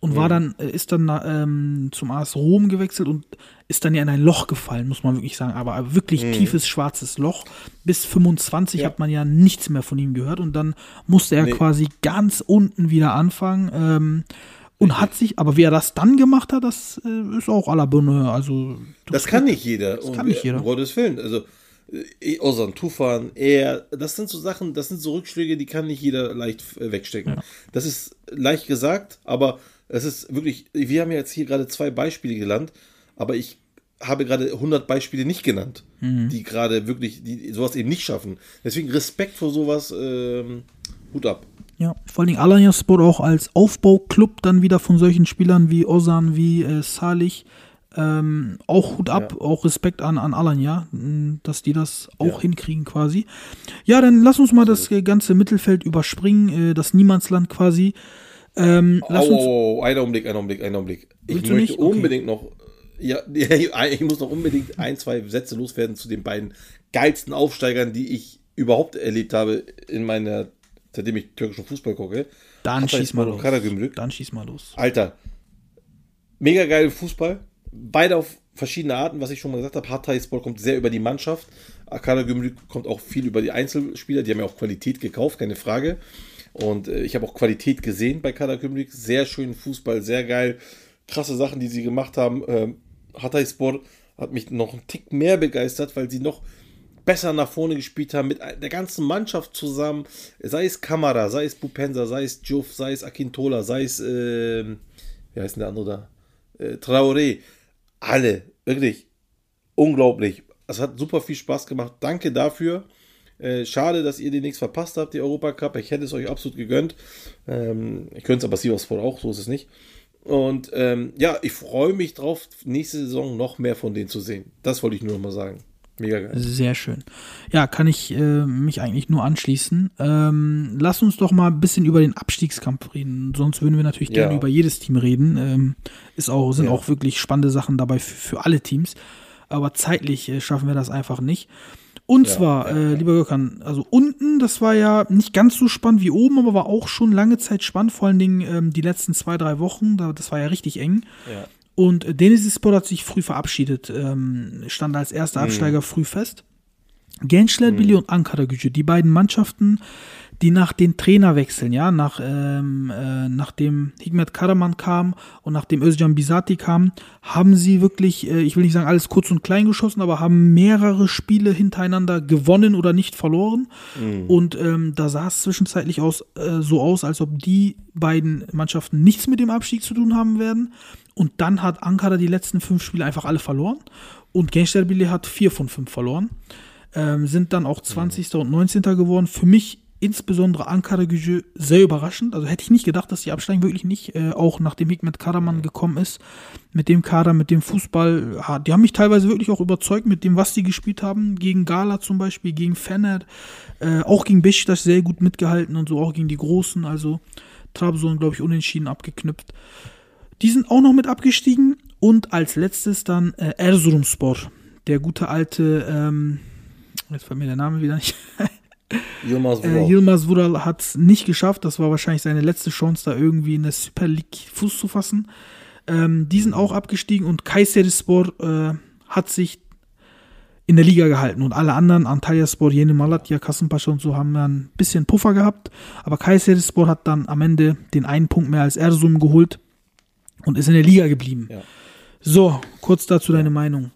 Und war dann, äh, ist dann ähm, zum AS Rom gewechselt und ist dann ja in ein Loch gefallen, muss man wirklich sagen. Aber wirklich tiefes, schwarzes Loch. Bis 25 Ja. hat man ja nichts mehr von ihm gehört und dann musste er Nee. quasi ganz unten wieder anfangen. Ähm, und hat sich, aber wie er das dann gemacht hat, das äh, ist auch à la Bonne. Also, Das kann nicht jeder. Das kann nicht jeder. Um Gottes Willen. Also, äh, Ozan Tufan, er, das sind so Sachen, das sind so Rückschläge, die kann nicht jeder leicht äh, wegstecken. Das ist leicht gesagt, aber es ist wirklich, wir haben ja jetzt hier gerade zwei Beispiele gelernt, aber ich habe gerade 100 Beispiele nicht genannt, Mhm. die gerade wirklich, die sowas eben nicht schaffen. Deswegen Respekt vor sowas, ähm, Hut ab. Ja, vor allen Dingen Alanyaspor auch als Aufbauclub dann wieder von solchen Spielern wie Ozan, wie äh, Salih. Ähm, auch Hut ab, auch Respekt an, an Alanya, dass die das auch Ja. hinkriegen quasi. Ja, dann lass uns mal das äh, ganze Mittelfeld überspringen, äh, das Niemandsland quasi. Ähm, lass Au, uns, au, au, einen Augenblick, einen Augenblick, einen Augenblick. Ich möchte nicht? Okay. unbedingt noch, ja, ich muss noch unbedingt ein, zwei Sätze loswerden zu den beiden geilsten Aufsteigern, die ich überhaupt erlebt habe in meiner, seitdem ich türkischen Fußball gucke. dann schieß mal los. Dann schieß mal los. Alter, mega geil Fußball. Beide auf verschiedene Arten, was ich schon mal gesagt habe. Hatay Sport kommt sehr über die Mannschaft. Akada Gümrük kommt auch viel über die Einzelspieler. Die haben ja auch Qualität gekauft, keine Frage. Und äh, ich habe auch Qualität gesehen bei Kader Gümrük. Sehr schönen Fußball, sehr geil. Krasse Sachen, die sie gemacht haben. Ähm, Hatay Sport hat mich noch einen Tick mehr begeistert, weil sie noch besser nach vorne gespielt haben mit der ganzen Mannschaft zusammen. Sei es Kamara, sei es Bupensa, sei es Juf, sei es Akintola, sei es, ähm, wie heißt denn der andere da? Äh, Traoré. Alle, wirklich unglaublich. Es hat super viel Spaß gemacht. Danke dafür. Äh, schade, dass ihr den nichts verpasst habt, die Europacup. Ich hätte es euch absolut gegönnt. Ähm, ich könnte es aber Sivasspor auch, so ist es nicht. Und ähm, ja, ich freue mich drauf, nächste Saison noch mehr von denen zu sehen. Das wollte ich nur noch mal sagen. Mega geil. Sehr schön. Ja, kann ich äh, mich eigentlich nur anschließen. Ähm, lass uns doch mal ein bisschen über den Abstiegskampf reden. Sonst würden wir natürlich gerne Ja. über jedes Team reden. Ähm, ist auch, sind Ja. auch wirklich spannende Sachen dabei für, für alle Teams. Aber zeitlich äh, schaffen wir das einfach nicht. Und zwar, ja, äh, lieber Gökhan, also unten, das war ja nicht ganz so spannend wie oben, aber war auch schon lange Zeit spannend, vor allen Dingen ähm, die letzten zwei, drei Wochen. Da, das war ja richtig eng. Ja. Und äh, Denizlispor hat sich früh verabschiedet, ähm, stand als erster Mhm. Absteiger früh fest. Gençlerbirliği und Ankara Gücü, die beiden Mannschaften, die nach den Trainerwechseln, ja, nach, ähm, äh, nachdem Hikmet Karaman kam und nachdem Özcan Bisati kam, haben sie wirklich, äh, ich will nicht sagen alles kurz und klein geschossen, aber haben mehrere Spiele hintereinander gewonnen oder nicht verloren. Und ähm, da sah es zwischenzeitlich aus, äh, so aus, als ob die beiden Mannschaften nichts mit dem Abstieg zu tun haben werden. Und dann hat Ankara die letzten fünf Spiele einfach alle verloren. Und Gençlerbirliğ hat vier von fünf verloren. Ähm, sind dann auch 20. und 19. geworden. Für mich insbesondere Ankara Gücü sehr überraschend. Also hätte ich nicht gedacht, dass die absteigen, wirklich nicht. Äh, auch nachdem Hikmet Karaman gekommen ist, mit dem Kader, mit dem Fußball. Ja, die haben mich teilweise wirklich auch überzeugt mit dem, was die gespielt haben. Gegen Gala zum Beispiel, gegen Fener, äh, auch gegen Beşiktaş sehr gut mitgehalten und so, auch gegen die Großen. Also Trabzon, glaube ich, unentschieden abgeknüpft. Die sind auch noch mit abgestiegen. Und als letztes dann äh, Erzurumspor. Der gute alte, ähm, jetzt fällt mir der Name wieder nicht. Yilmaz Äh, Vural. Yilmaz Vural hat es nicht geschafft. Das war wahrscheinlich seine letzte Chance, da irgendwie in der Super League Fuß zu fassen. Ähm, die sind auch abgestiegen und Kayserispor äh, hat sich in der Liga gehalten und alle anderen, Antalyaspor, Yeni Malatya, Kasımpaşa und so, haben dann ein bisschen Puffer gehabt. Aber Kayserispor hat dann am Ende den einen Punkt mehr als Erzum geholt und ist in der Liga geblieben. Ja. So, kurz dazu deine Meinung.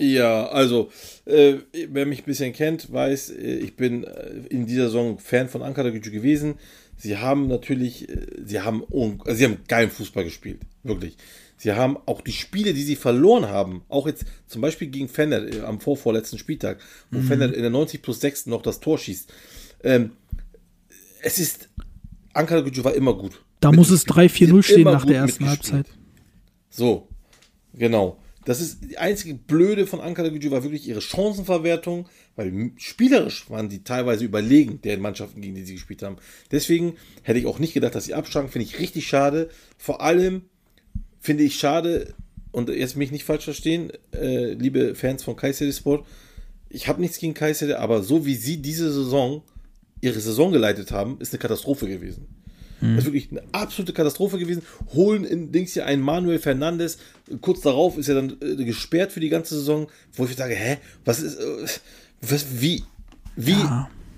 Ja, also, äh, wer mich ein bisschen kennt, weiß, äh, ich bin äh, in dieser Saison Fan von Ankara Gücü gewesen. Sie haben natürlich, äh, sie haben, also sie haben geilen Fußball gespielt, wirklich. Sie haben auch die Spiele, die sie verloren haben, auch jetzt zum Beispiel gegen Fener äh, am vorvorletzten Spieltag, wo Fener in der 90 plus 6 noch das Tor schießt. Ähm, es ist, Ankara Gücü war immer gut. Da muss es Mitgespielt. 3-4-0 Sie haben stehen nach der ersten. Halbzeit. So, genau. Das ist die einzige Blöde von Ankara Gücü war wirklich ihre Chancenverwertung, weil spielerisch waren die teilweise überlegen, der Mannschaften, gegen die sie gespielt haben. Deswegen hätte ich auch nicht gedacht, dass sie absteigen. Finde ich richtig schade. Vor allem finde ich schade, und jetzt mich nicht falsch verstehen, äh, liebe Fans von Kayseri Sport, ich habe nichts gegen Kayseri, aber so wie sie diese Saison ihre Saison geleitet haben, ist eine Katastrophe gewesen. Das ist wirklich eine absolute Katastrophe gewesen. Holen in Dings hier einen Manuel Fernandes. Kurz darauf ist er dann äh, gesperrt für die ganze Saison, wo ich sage, hä, was ist, äh, was, wie, wie,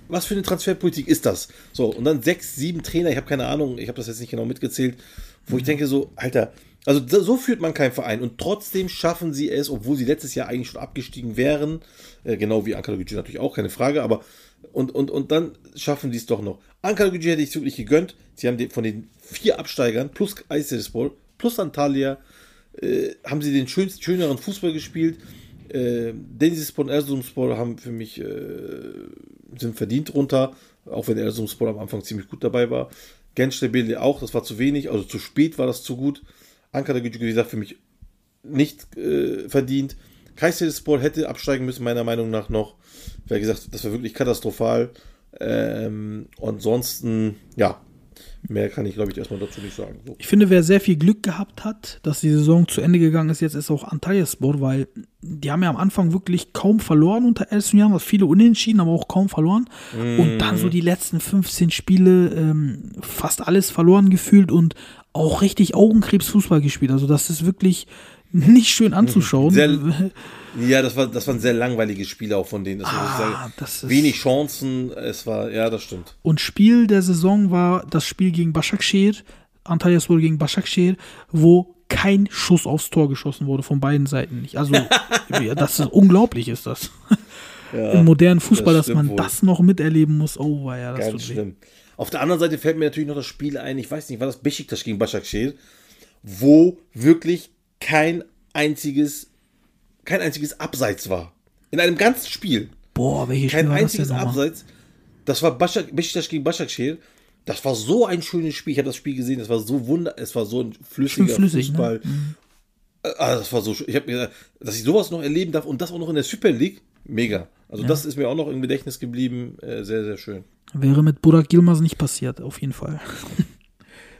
was für eine Transferpolitik ist das? So, und dann sechs, sieben Trainer, ich habe keine Ahnung, ich habe das jetzt nicht genau mitgezählt, wo ich denke so, Alter, also so führt man keinen Verein und trotzdem schaffen sie es, obwohl sie letztes Jahr eigentlich schon abgestiegen wären, äh, genau wie Ankara Gücü natürlich auch, keine Frage, aber und, und, und dann schaffen die es doch noch. Ankara Gücü hätte ich wirklich gegönnt. Sie haben den, von den vier Absteigern plus Kayserispor plus Antalya äh, haben sie den schönsten, schöneren Fußball gespielt. Äh, Denizlispor und Erzurumspor haben für mich äh, sind verdient runter, auch wenn Erzurumspor am Anfang ziemlich gut dabei war. Gençlerbirliğ auch, das war zu wenig, also zu spät war das zu gut. Ankara Gücü, wie gesagt, für mich nicht äh, verdient. Kayserispor hätte absteigen müssen, meiner Meinung nach noch. Wie gesagt, das war wirklich katastrophal. Ähm, ansonsten, ja, mehr kann ich, glaube ich, erstmal dazu nicht sagen. So. Ich finde, wer sehr viel Glück gehabt hat, dass die Saison zu Ende gegangen ist, jetzt ist auch Antalyaspor, weil die haben ja am Anfang wirklich kaum verloren unter Elson Jahren, was viele unentschieden, aber auch kaum verloren. Und dann so die letzten 15 Spiele ähm, fast alles verloren gefühlt und auch richtig Augenkrebsfußball gespielt. Also das ist wirklich nicht schön anzuschauen. Sehr- Ja, das, war, das waren sehr langweilige Spiele auch von denen. Ah, ist- Wenig Chancen, es war, ja, das stimmt. Und Spiel der Saison war das Spiel gegen Başakşehir, Antalyaspor gegen Başakşehir, wo kein Schuss aufs Tor geschossen wurde von beiden Seiten nicht. Also ja, das ist unglaublich ist das. Im modernen Fußball, das dass man wohl. das noch miterleben muss. Oh, war ja, das Ganz weh. schlimm. Auf der anderen Seite fällt mir natürlich noch das Spiel ein, ich weiß nicht, war das Besiktas gegen Başakşehir, wo wirklich kein einziges, kein einziges Abseits war. In einem ganzen Spiel. Boah, welches Kein Spiel war das einziges nochmal? Abseits. Das war Başak, Besiktas gegen Başakşehir. Das war so ein schönes Spiel. Ich habe das Spiel gesehen. Es war so wunder, es war so ein flüssiger flüssig, ne? Fußball. Äh, Ah, das war so schön. Ich habe mir dass ich sowas noch erleben darf und das auch noch in der Super League. Mega. Also das ist mir auch noch im Gedächtnis geblieben. Äh, sehr, sehr schön. Wäre mit Burak Yilmaz nicht passiert, auf jeden Fall.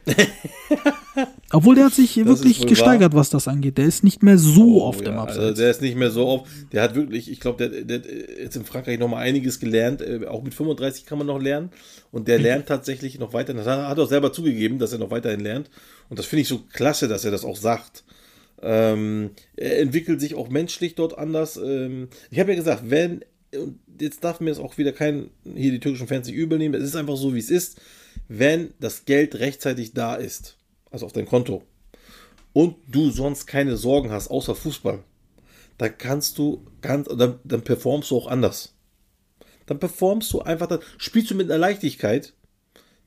Obwohl der hat sich wirklich gesteigert, was das angeht. Der ist nicht mehr so oft Oh, ja, im Also Abseits. der ist nicht mehr so oft. Der hat wirklich, ich glaube, der, der hat jetzt in Frankreich noch mal einiges gelernt. Äh, Auch mit 35 kann man noch lernen. Und der lernt tatsächlich noch weiter. Das hat er auch selber zugegeben, dass er noch weiterhin lernt. Und das finde ich so klasse, dass er das auch sagt. Ähm, er entwickelt sich auch menschlich dort anders. Ähm, ich habe ja gesagt, wenn jetzt darf mir das auch wieder kein, hier die türkischen Fans nicht übel nehmen, es ist einfach so, wie es ist, wenn das Geld rechtzeitig da ist, also auf dein Konto, und du sonst keine Sorgen hast, außer Fußball, dann kannst du ganz, dann, dann performst du auch anders. Dann performst du einfach, dann spielst du mit einer Leichtigkeit,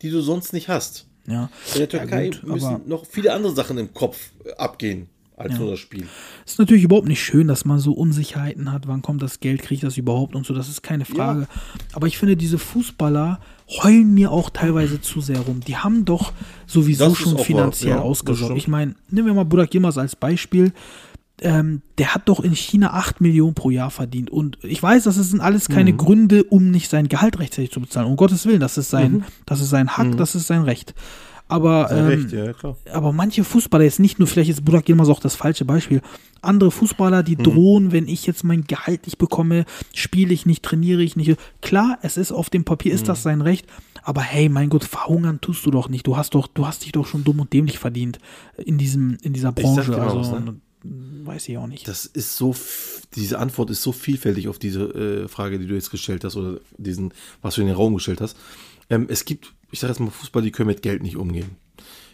die du sonst nicht hast. Ja. In der Türkei ja, gut, müssen noch viele andere Sachen im Kopf äh, abgehen als nur das Spiel. es ist natürlich überhaupt nicht schön, dass man so Unsicherheiten hat. Wann kommt das Geld, kriege ich das überhaupt und so. Das ist keine Frage. Aber ich finde, diese Fußballer heulen mir auch teilweise zu sehr rum. Die haben doch sowieso Das schon finanziell ja, ausgesorgt. Ich meine, nehmen wir mal Burak Yilmaz als Beispiel. Ähm, der hat doch in China 8 Millionen pro Jahr verdient. Und ich weiß, das sind alles keine Mhm. Gründe, um nicht sein Gehalt rechtzeitig zu bezahlen. Um Gottes Willen, das ist sein, Mhm. das ist sein Hack, das ist sein Recht. Aber, ähm, Recht, ja, aber manche Fußballer, jetzt nicht nur, vielleicht ist Burak Yilmaz auch das falsche Beispiel, andere Fußballer, Mhm. die drohen, wenn ich jetzt mein Gehalt nicht bekomme, spiele ich nicht, trainiere ich nicht. Klar, es ist auf dem Papier, ist Mhm. das sein Recht, aber hey, mein Gott, verhungern tust du doch nicht. Du hast doch, du hast dich doch schon dumm und dämlich verdient in diesem, in dieser Branche. mal also, was, ne? weiß ich auch nicht. Das ist so, diese Antwort ist so vielfältig auf diese äh, Frage, die du jetzt gestellt hast oder diesen, was du in den Raum gestellt hast. Ähm, es gibt, ich sage jetzt mal Fußballer, die können mit Geld nicht umgehen.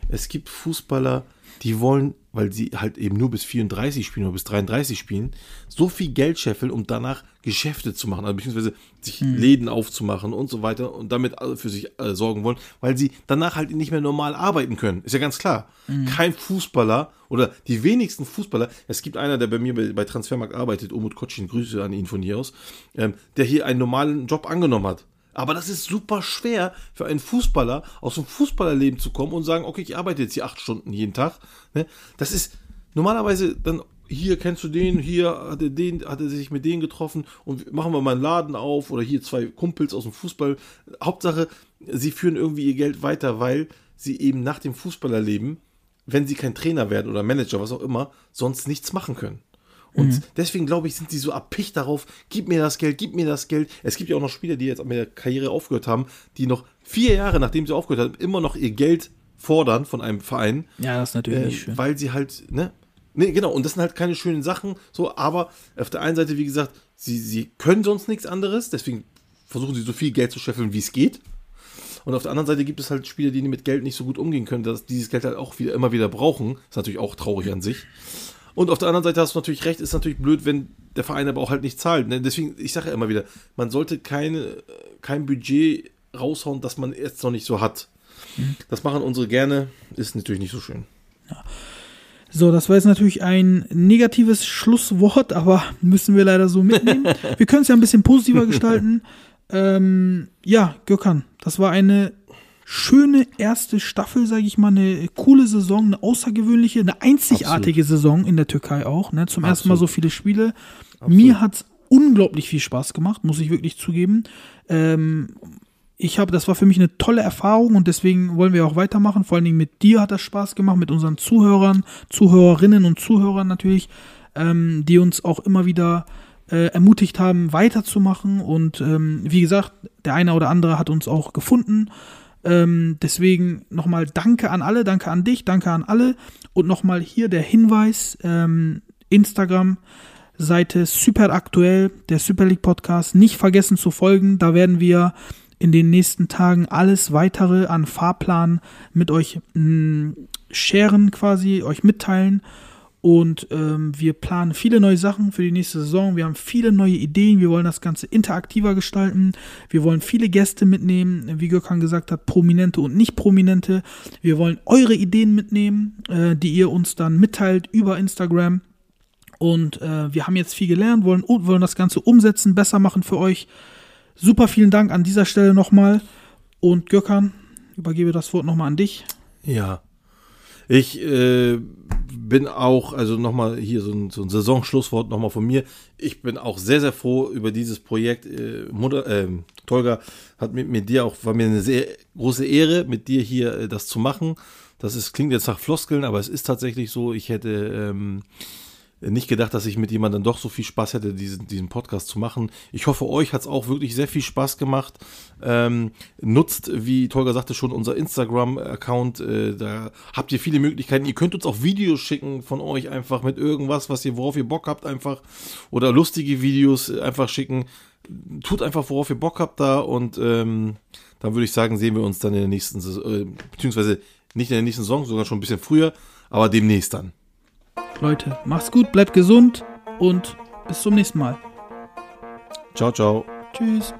Es gibt Fußballer, die wollen, weil sie halt eben nur bis 34 spielen oder bis 33 spielen, so viel Geld scheffeln, um danach Geschäfte zu machen, also beziehungsweise sich Läden aufzumachen und so weiter und damit für sich äh, sorgen wollen, weil sie danach halt nicht mehr normal arbeiten können. Ist ja ganz klar. Kein Fußballer oder die wenigsten Fußballer, es gibt einer, der bei mir bei, bei Transfermarkt arbeitet, Umut Kotschin, Grüße an ihn von hier aus, ähm, der hier einen normalen Job angenommen hat. Aber das ist super schwer für einen Fußballer aus dem Fußballerleben zu kommen und sagen, okay, ich arbeite jetzt hier acht Stunden jeden Tag. Ne? Das ist normalerweise dann, hier kennst du den, hier hat er, den, hat er sich mit denen getroffen und machen wir mal einen Laden auf oder hier zwei Kumpels aus dem Fußball. Hauptsache, sie führen irgendwie ihr Geld weiter, weil sie eben nach dem Fußballerleben, wenn sie kein Trainer werden oder Manager, was auch immer, sonst nichts machen können. Und deswegen glaube ich, sind sie so erpicht darauf, gib mir das Geld, gib mir das Geld. Es gibt ja auch noch Spieler, die jetzt mit der Karriere aufgehört haben, die noch vier Jahre, nachdem sie aufgehört haben, immer noch ihr Geld fordern von einem Verein, Ja, das ist natürlich äh, nicht schön. weil sie halt, ne? Ne, genau, und das sind halt keine schönen Sachen, so, aber auf der einen Seite, wie gesagt, sie, sie können sonst nichts anderes, deswegen versuchen sie so viel Geld zu scheffeln, wie es geht. Und auf der anderen Seite gibt es halt Spieler, die mit Geld nicht so gut umgehen können, dass dieses Geld halt auch wieder immer wieder brauchen. Ist natürlich auch traurig an sich. Und auf der anderen Seite hast du natürlich recht, ist natürlich blöd, wenn der Verein aber auch halt nicht zahlt. Ne? Deswegen, ich sage ja immer wieder, man sollte keine, kein Budget raushauen, das man jetzt noch nicht so hat. Das machen unsere gerne, ist natürlich nicht so schön. So, das war jetzt natürlich ein negatives Schlusswort, aber müssen wir leider so mitnehmen. wir können es ja ein bisschen positiver gestalten. Ähm, ja, Gökhan, das war eine schöne erste Staffel, sage ich mal, eine coole Saison, eine außergewöhnliche, eine einzigartige Saison in der Türkei auch. Ne? Zum ersten Mal so viele Spiele. Mir hat es unglaublich viel Spaß gemacht, muss ich wirklich zugeben. Ähm, ich habe, das war für mich eine tolle Erfahrung und deswegen wollen wir auch weitermachen. Vor allen Dingen mit dir hat das Spaß gemacht, mit unseren Zuhörern, Zuhörerinnen und Zuhörern natürlich, ähm, die uns auch immer wieder äh, ermutigt haben, weiterzumachen. Und ähm, wie gesagt, der eine oder andere hat uns auch gefunden. Ähm, deswegen nochmal Danke an alle, danke an dich, danke an alle. Und nochmal hier der Hinweis: ähm, Instagram. Seite super aktuell, der Super League Podcast. Nicht vergessen zu folgen. Da werden wir in den nächsten Tagen alles weitere an Fahrplan mit euch mh, sharen, quasi, euch mitteilen. Und ähm, wir planen viele neue Sachen für die nächste Saison. Wir haben viele neue Ideen. Wir wollen das Ganze interaktiver gestalten. Wir wollen viele Gäste mitnehmen, wie Gökhan gesagt hat, prominente und nicht prominente. Wir wollen eure Ideen mitnehmen, äh, die ihr uns dann mitteilt über Instagram. Und äh, wir haben jetzt viel gelernt, wollen, wollen das Ganze umsetzen, besser machen für euch. Super vielen Dank an dieser Stelle nochmal. Und Gökhan, übergebe das Wort nochmal an dich. Ja. Ich äh, bin auch, also nochmal hier so ein, so ein Saisonschlusswort nochmal von mir. Ich bin auch sehr, sehr froh über dieses Projekt. Äh, Mutter, äh, Tolga hat mit, mit dir auch, war mir eine sehr große Ehre, mit dir hier äh, das zu machen. Das ist, klingt jetzt nach Floskeln, aber es ist tatsächlich so. Ich hätte ähm, nicht gedacht, dass ich mit jemandem doch so viel Spaß hätte, diesen, diesen Podcast zu machen. Ich hoffe, euch hat es auch wirklich sehr viel Spaß gemacht. Ähm, nutzt, wie Tolga sagte, schon unser Instagram-Account. Äh, da habt ihr viele Möglichkeiten. Ihr könnt uns auch Videos schicken von euch einfach mit irgendwas, was ihr, worauf ihr Bock habt, einfach. Oder lustige Videos äh, einfach schicken. Tut einfach, worauf ihr Bock habt da und ähm, dann würde ich sagen, sehen wir uns dann in der nächsten, äh, beziehungsweise nicht in der nächsten Saison, sondern schon ein bisschen früher, aber demnächst dann. Leute, macht's gut, bleibt gesund und bis zum nächsten Mal. Ciao, ciao. Tschüss.